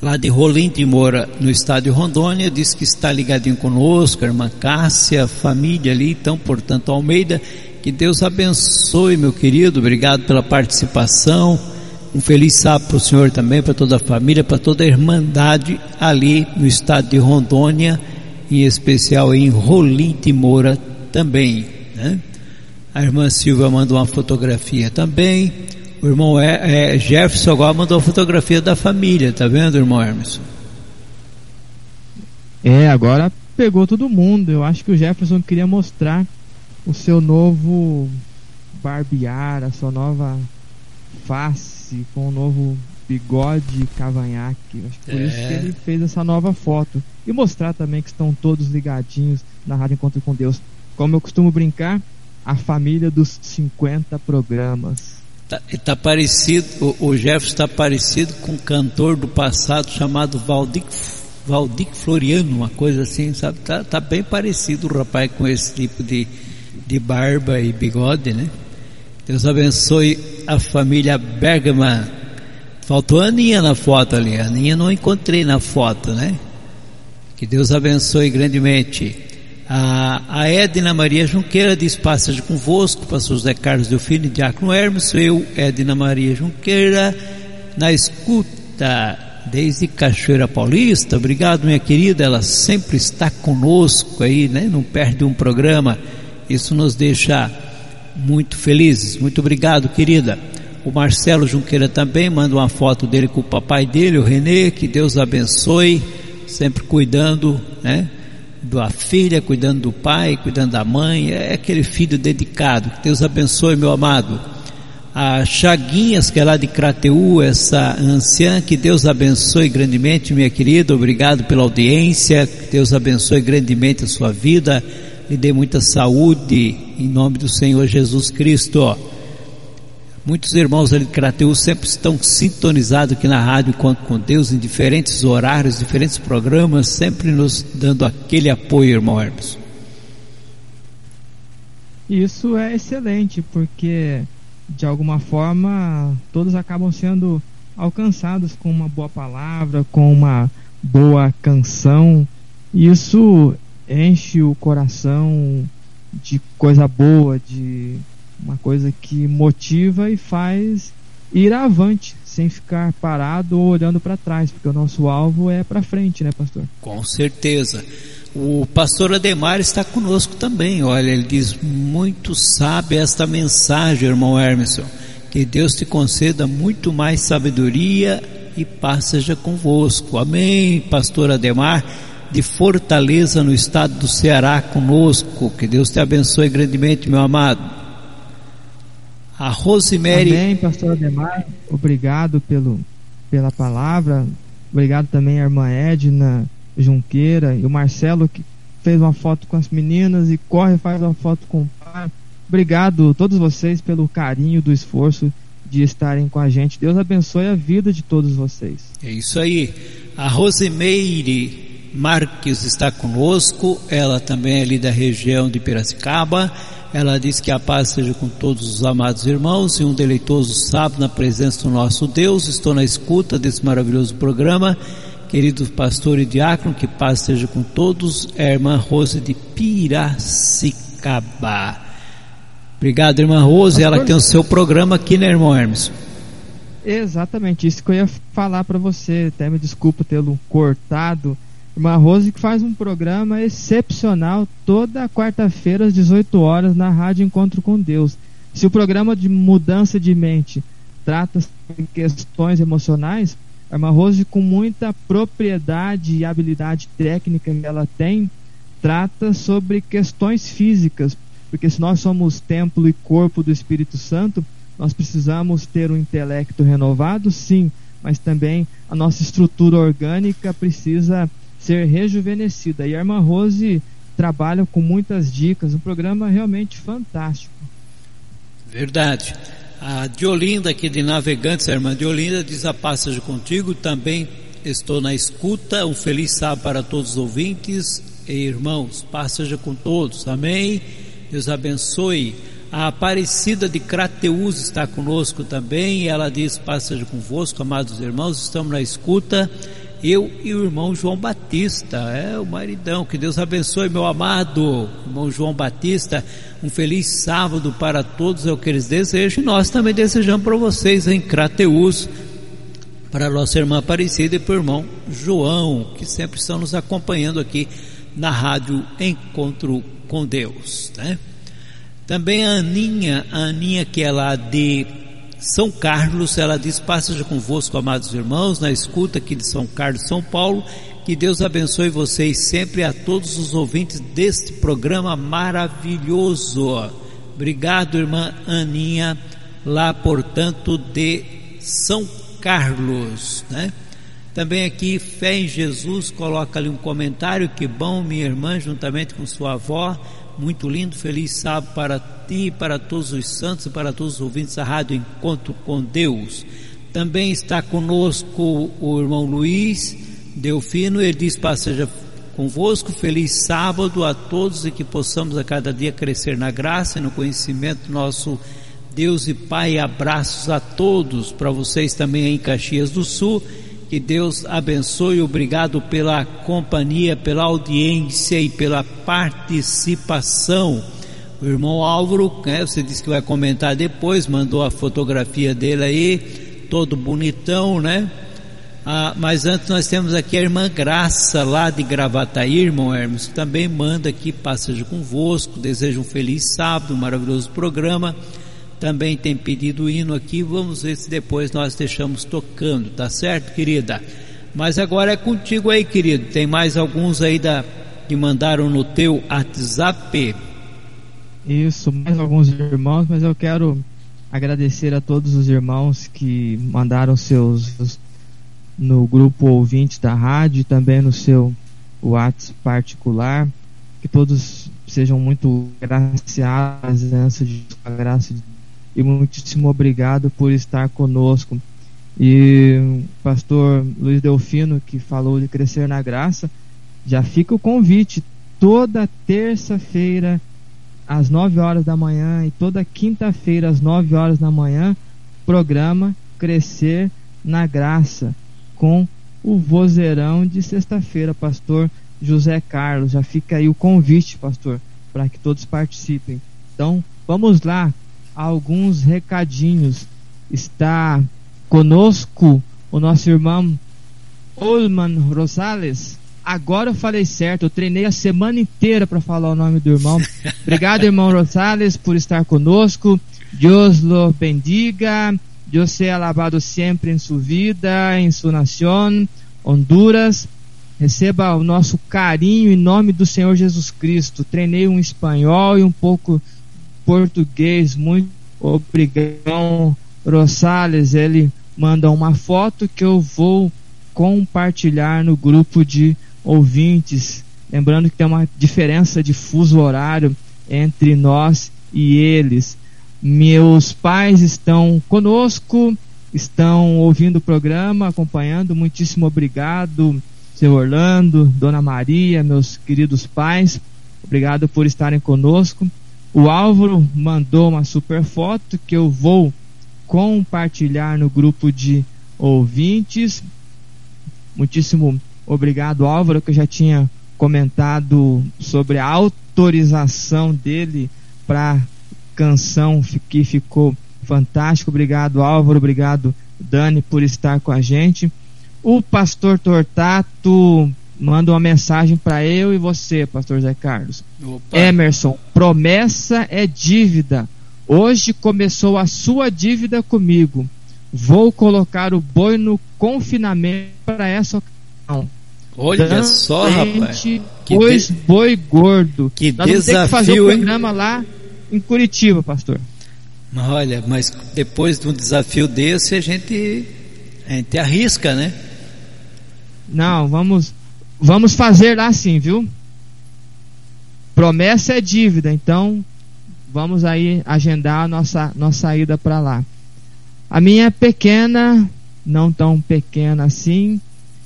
lá de Rolim de Moura, no estado de Rondônia, diz que está ligadinho conosco, a irmã Cássia, a família ali, então, portanto, Almeida, que Deus abençoe, meu querido, obrigado pela participação. Um feliz sábado para o senhor também, para toda a família, para toda a irmandade ali no estado de Rondônia, em especial em Rolim de Moura também. Né? A irmã Silvia mandou uma fotografia também. O irmão é, é, Jefferson agora mandou uma fotografia da família, tá vendo, irmão Hermes? É, agora pegou todo mundo. Eu acho que o Jefferson queria mostrar o seu novo barbear, a sua nova face com o novo bigode cavanhaque. Acho que por É. isso que ele fez essa nova foto. E mostrar também que estão todos ligadinhos na Rádio Encontro com Deus. Como eu costumo brincar, a família dos 50 programas. Tá, tá parecido, o, o Jefferson está parecido com um cantor do passado chamado Valdir, Valdir Floriano, uma coisa assim, sabe? Tá, tá bem parecido o rapaz com esse tipo de, de barba e bigode, né? Deus abençoe a família Bergman. Faltou a Aninha na foto ali, a Aninha não encontrei na foto, né? Que Deus abençoe grandemente. A, a Edna Maria Junqueira diz: Passagem convosco, pastor José Carlos Delfino Diácono Hermes. Eu, Edna Maria Junqueira, na escuta desde Cachoeira Paulista. Obrigado, minha querida. Ela sempre está conosco aí, né? Não perde um programa. Isso nos deixa muito felizes. Muito obrigado, querida. O Marcelo Junqueira também manda uma foto dele com o papai dele, o Renê. Que Deus abençoe, sempre cuidando, né? da filha, cuidando do pai, cuidando da mãe, é aquele filho dedicado. Que Deus abençoe, meu amado. A Chaguinhas, que é lá de Crateú, essa anciã, que Deus abençoe grandemente, minha querida. Obrigado pela audiência. Que Deus abençoe grandemente a sua vida. Lhe dê muita saúde, em nome do Senhor Jesus Cristo. Muitos irmãos ali de Crateú sempre estão sintonizados aqui na rádio Enquanto com Deus, em diferentes horários, diferentes programas, sempre nos dando aquele apoio, irmão Hermes. Isso é excelente, porque de alguma forma todos acabam sendo alcançados com uma boa palavra, com uma boa canção. Isso enche o coração de coisa boa, de uma coisa que motiva e faz ir avante, sem ficar parado ou olhando para trás, porque o nosso alvo é para frente, né, pastor? Com certeza. O pastor Ademar está conosco também. Olha, ele diz: Muito sabe esta mensagem, irmão Hermeson. Que Deus te conceda muito mais sabedoria e paz seja convosco. Amém, pastor Ademar, de Fortaleza, no estado do Ceará, conosco. Que Deus te abençoe grandemente, meu amado. A Rosemary. Amém, pastor Ademar. Obrigado pelo, pela palavra. Obrigado também à irmã Edna Junqueira e o Marcelo que fez uma foto com as meninas e corre e faz uma foto com o pai. Obrigado a todos vocês pelo carinho, do esforço de estarem com a gente. Deus abençoe a vida de todos vocês. É isso aí. A Rosemeire Marques está conosco. Ela também é ali da região de Piracicaba. Ela diz que a paz seja com todos os amados irmãos e um deleitoso sábado na presença do nosso Deus. Estou na escuta desse maravilhoso programa. Que querido pastor e diácono, que paz esteja com todos, é a irmã Rose de Piracicaba. Obrigado, irmã Rose, ela tem o seu programa aqui, né, irmão Hermes? Exatamente, isso que eu ia falar para você, até me desculpa tê-lo cortado. Irmã Rose que faz um programa excepcional toda quarta-feira às 18 horas na Rádio Encontro com Deus. Se o programa de mudança de mente trata questões emocionais, a Irmã Rose, com muita propriedade e habilidade técnica que ela tem, trata sobre questões físicas, porque se nós somos templo e corpo do Espírito Santo, nós precisamos ter um intelecto renovado, sim, mas também a nossa estrutura orgânica precisa ser rejuvenescida. E a Irmã Rose trabalha com muitas dicas, um programa realmente fantástico. Verdade. A Diolinda aqui de Navegantes, a irmã Diolinda, diz a passagem contigo, também estou na escuta, um feliz sábado para todos os ouvintes e irmãos, passagem com todos, amém? Deus abençoe. A Aparecida de Crateus está conosco também, ela diz, passagem convosco, amados irmãos, estamos na escuta, eu e o irmão João Batista, é o maridão, que Deus abençoe meu amado irmão João Batista, um feliz sábado para todos, é o que eles desejam, e nós também desejamos para vocês em Crateus, para a nossa irmã Aparecida e para o irmão João, que sempre estão nos acompanhando aqui na rádio Encontro com Deus, né? Também a Aninha, a Aninha que é lá de são Carlos, ela diz: Passeja convosco, amados irmãos, na escuta aqui de São Carlos, São Paulo. Que Deus abençoe vocês sempre, a todos os ouvintes deste programa maravilhoso. Obrigado, irmã Aninha, lá, portanto, de São Carlos, né? Também aqui, Fé em Jesus, coloca ali um comentário, que bom, minha irmã, juntamente com sua avó, muito lindo, feliz sábado para ti, para todos os santos e para todos os ouvintes da Rádio Encontro com Deus. Também está conosco o irmão Luiz Delfino, ele diz: Passeja convosco, feliz sábado a todos e que possamos a cada dia crescer na graça e no conhecimento nosso Deus e Pai. Abraços a todos, para vocês também em Caxias do Sul que Deus abençoe, obrigado pela companhia, pela audiência e pela participação. O irmão Álvaro, né, você disse que vai comentar depois, mandou a fotografia dele aí, todo bonitão, né? Ah, mas antes nós temos aqui a irmã Graça, lá de Gravataí, irmão Hermes, que também manda aqui, passeio convosco, deseja um feliz sábado, um maravilhoso programa também tem pedido hino aqui, vamos ver se depois nós deixamos tocando, tá certo, querida? Mas agora é contigo aí, querido. Tem mais alguns aí da, que mandaram no teu WhatsApp? Isso, mais alguns irmãos, mas eu quero agradecer a todos os irmãos que mandaram seus no grupo ouvinte da rádio e também no seu WhatsApp particular. Que todos sejam muito graciados, a graça de e muitíssimo obrigado por estar conosco. E pastor Luiz Delfino, que falou de crescer na graça, já fica o convite toda terça-feira às 9 horas da manhã e toda quinta-feira às 9 horas da manhã, programa Crescer na Graça com o vozeirão de sexta-feira, pastor José Carlos. Já fica aí o convite, pastor, para que todos participem. Então, vamos lá, alguns recadinhos. Está conosco o nosso irmão Olman Rosales. Agora eu falei certo, eu treinei a semana inteira para falar o nome do irmão. Obrigado, irmão Rosales, por estar conosco. Deus lo bendiga. Deus seja alabado sempre em sua vida, em sua nação, Honduras. Receba o nosso carinho em nome do Senhor Jesus Cristo. Treinei um espanhol e um pouco português. Muito obrigado, Rosales. Ele manda uma foto que eu vou compartilhar no grupo de ouvintes. Lembrando que tem uma diferença de fuso horário entre nós e eles. Meus pais estão conosco, estão ouvindo o programa, acompanhando. Muitíssimo obrigado, seu Orlando, Dona Maria, meus queridos pais. Obrigado por estarem conosco. O Álvaro mandou uma super foto que eu vou compartilhar no grupo de ouvintes. Muitíssimo obrigado, Álvaro, que eu já tinha comentado sobre a autorização dele para canção que ficou fantástico. Obrigado, Álvaro. Obrigado, Dani, por estar com a gente. O pastor Tortato manda uma mensagem para eu e você, pastor Zé Carlos. Opa. Emerson, promessa é dívida. Hoje começou a sua dívida comigo. Vou colocar o boi no confinamento para essa ocasião. Olha Dan só, rapaz. Pois de... boi gordo. Que Nós desafio, vamos ter que fazer o programa hein? lá em Curitiba, pastor. Olha, mas depois de um desafio desse, a gente, a gente arrisca, né? Não, vamos, vamos fazer lá sim, viu? Promessa é dívida, então vamos aí agendar a nossa, nossa ida para lá. A minha pequena, não tão pequena assim,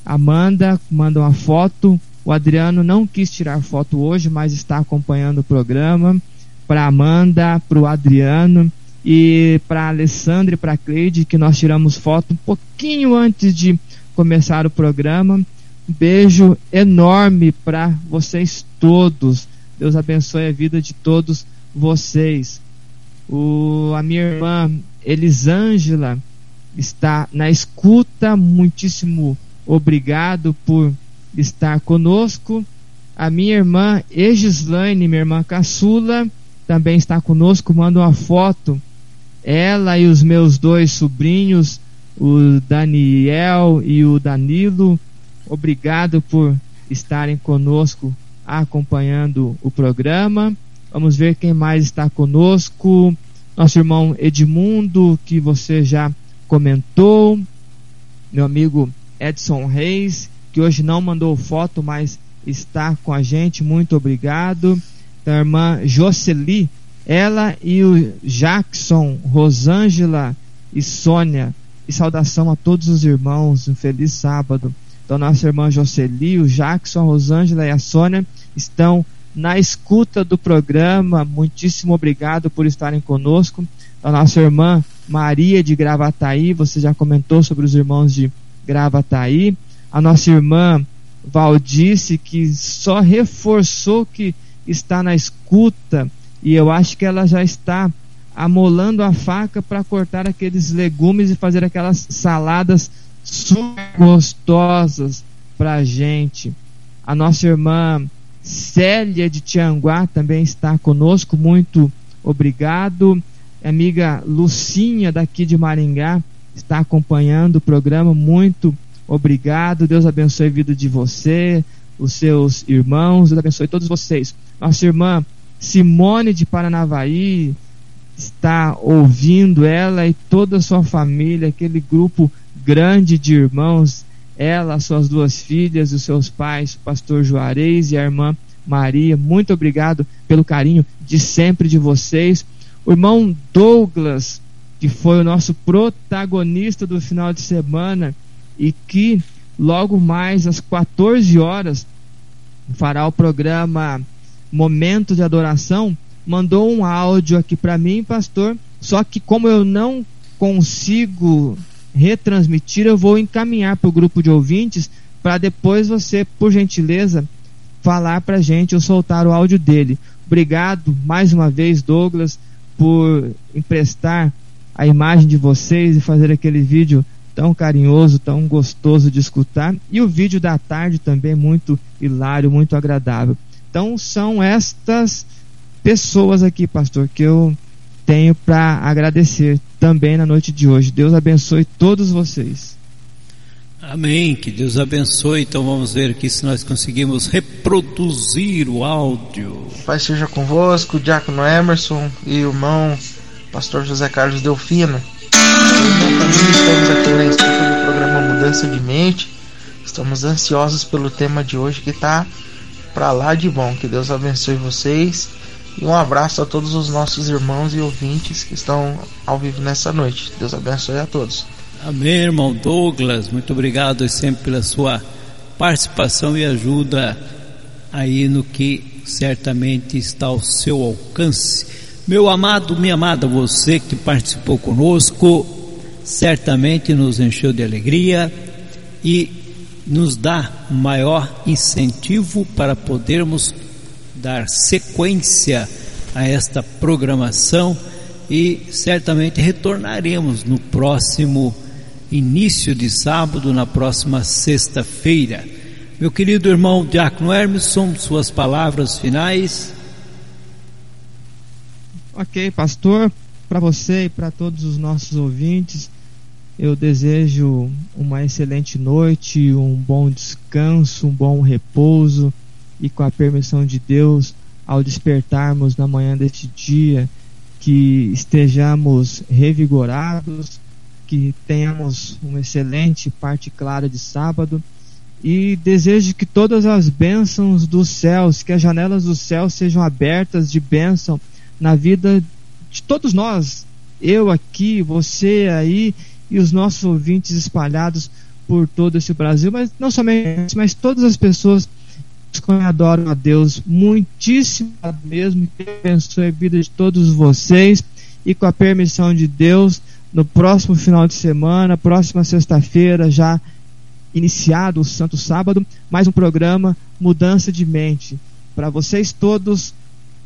Amanda manda uma foto. O Adriano não quis tirar foto hoje, mas está acompanhando o programa. Para Amanda, para o Adriano e para Alessandra e para Cleide, que nós tiramos foto um pouquinho antes de começar o programa. Um beijo enorme para vocês todos. Deus abençoe a vida de todos vocês. O, a minha irmã Elisângela está na escuta. Muitíssimo obrigado por estar conosco. A minha irmã Egislaine, minha irmã caçula, também está conosco. Manda uma foto. Ela e os meus dois sobrinhos, o Daniel e o Danilo, obrigado por estarem conosco acompanhando o programa. Vamos ver quem mais está conosco. Nosso irmão Edmundo, que você já comentou. Meu amigo Edson Reis, que hoje não mandou foto, mas está com a gente. Muito obrigado. Da irmã Jocely, ela e o Jackson, Rosângela e Sônia. E saudação a todos os irmãos. Um feliz sábado. Então, nossa irmã Jocely, o Jackson, a Rosângela e a Sônia estão na escuta do programa. Muitíssimo obrigado por estarem conosco. A nossa irmã Maria de Gravataí, você já comentou sobre os irmãos de Gravataí. A nossa irmã Valdice, que só reforçou que está na escuta, e eu acho que ela já está amolando a faca para cortar aqueles legumes e fazer aquelas saladas super gostosas para a gente. A nossa irmã Célia de Tianguá também está conosco, muito obrigado. amiga Lucinha daqui de Maringá está acompanhando o programa, muito obrigado. Deus abençoe a vida de você, os seus irmãos, Deus abençoe todos vocês. Nossa irmã Simone de Paranavaí está ouvindo ela e toda a sua família, aquele grupo grande de irmãos ela, suas duas filhas, os seus pais, o pastor Juarez e a irmã Maria. Muito obrigado pelo carinho de sempre de vocês. O irmão Douglas, que foi o nosso protagonista do final de semana e que logo mais às 14 horas fará o programa Momento de Adoração, mandou um áudio aqui para mim, pastor. Só que como eu não consigo retransmitir, eu vou encaminhar para o grupo de ouvintes para depois você, por gentileza, falar para a gente ou soltar o áudio dele. Obrigado mais uma vez, Douglas, por emprestar a imagem de vocês e fazer aquele vídeo tão carinhoso, tão gostoso de escutar. E o vídeo da tarde também muito hilário, muito agradável. Então são estas pessoas aqui, pastor, que eu tenho para agradecer também na noite de hoje. Deus abençoe todos vocês. Amém. Que Deus abençoe. Então vamos ver aqui se nós conseguimos reproduzir o áudio. Pai seja convosco, Diácono Emerson e o irmão Pastor José Carlos Delfino. Estamos aqui na escuta do programa Mudança de Mente. Estamos ansiosos pelo tema de hoje que está para lá de bom. Que Deus abençoe vocês e um abraço a todos os nossos irmãos e ouvintes que estão ao vivo nessa noite. Deus abençoe a todos. Amém, irmão Douglas. Muito obrigado sempre pela sua participação e ajuda aí no que certamente está ao seu alcance. Meu amado, minha amada, você que participou conosco, certamente nos encheu de alegria e nos dá maior incentivo para podermos dar sequência a esta programação e certamente retornaremos no próximo início de sábado, na próxima sexta-feira. Meu querido irmão Diácono Hermeson, suas palavras finais. Ok, pastor, para você e para todos os nossos ouvintes, eu desejo uma excelente noite, um bom descanso, um bom repouso e com a permissão de Deus, ao despertarmos na manhã deste dia, que estejamos revigorados, que tenhamos uma excelente parte clara de sábado e desejo que todas as bênçãos dos céus, que as janelas do céu sejam abertas de bênção na vida de todos nós, eu aqui, você aí e os nossos ouvintes espalhados por todo esse Brasil, mas não somente, mas todas as pessoas que adoram a Deus, muitíssimo mesmo, que abençoe a vida de todos vocês e com a permissão de Deus, no próximo final de semana, próxima sexta-feira, já iniciado o Santo Sábado, mais um programa Mudança de Mente. Para vocês todos,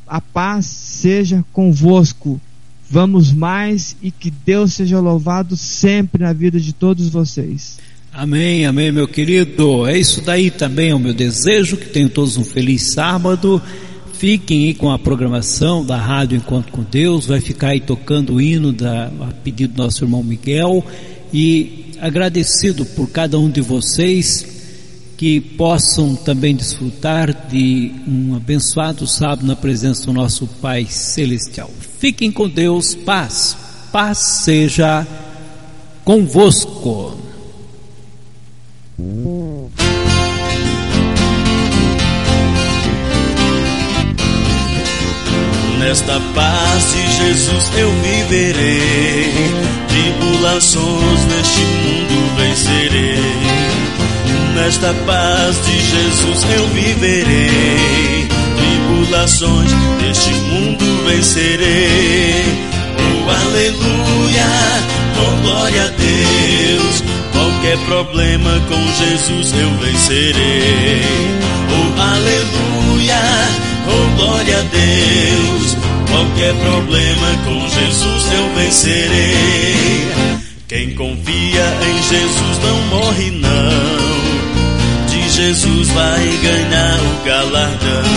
a paz seja convosco. Vamos mais e que Deus seja louvado sempre na vida de todos vocês. Amém, amém, meu querido. É isso daí também é o meu desejo. Que tenham todos um feliz sábado. Fiquem aí com a programação da Rádio Encontro com Deus. Vai ficar aí tocando o hino da, a pedido do nosso irmão Miguel. E agradecido por cada um de vocês que possam também desfrutar de um abençoado sábado na presença do nosso Pai Celestial. Fiquem com Deus, paz, paz seja convosco. Nesta paz de Jesus eu viverei, tribulações neste mundo vencerei. Nesta paz de Jesus eu viverei, tribulações neste mundo vencerei. Oh, aleluia, oh, glória a Deus. Qualquer problema com Jesus eu vencerei. Oh, aleluia, oh, glória a Deus. Qualquer problema com Jesus eu vencerei. Quem confia em Jesus não morre, não. De Jesus vai ganhar o galardão.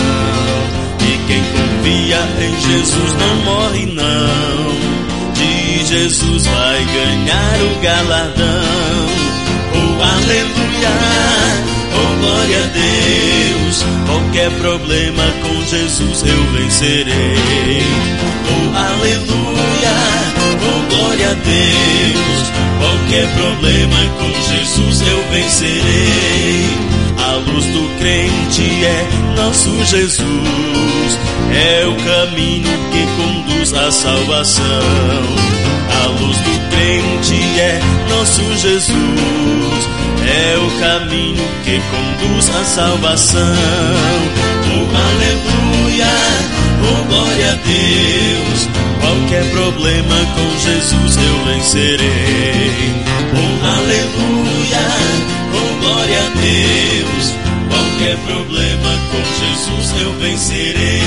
E quem confia em Jesus não morre, não. De Jesus vai ganhar o galardão. Oh, aleluia, oh, glória a Deus. Qualquer problema com Jesus eu vencerei. Oh, aleluia, oh, glória a Deus. Qualquer problema com Jesus eu vencerei. A luz do crente é nosso Jesus, é o caminho que conduz à salvação. A luz do crente é nosso Jesus, é o caminho que conduz à salvação. Oh, aleluia, oh, glória a Deus. Qualquer problema com Jesus eu vencerei. Oh, aleluia, glória a Deus. Qualquer problema com Jesus eu vencerei.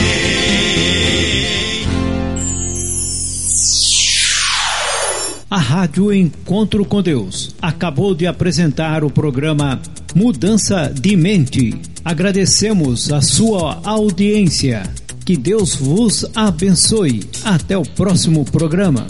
A Rádio Encontro com Deus acabou de apresentar o programa Mudança de Mente. Agradecemos a sua audiência. Que Deus vos abençoe. Até o próximo programa.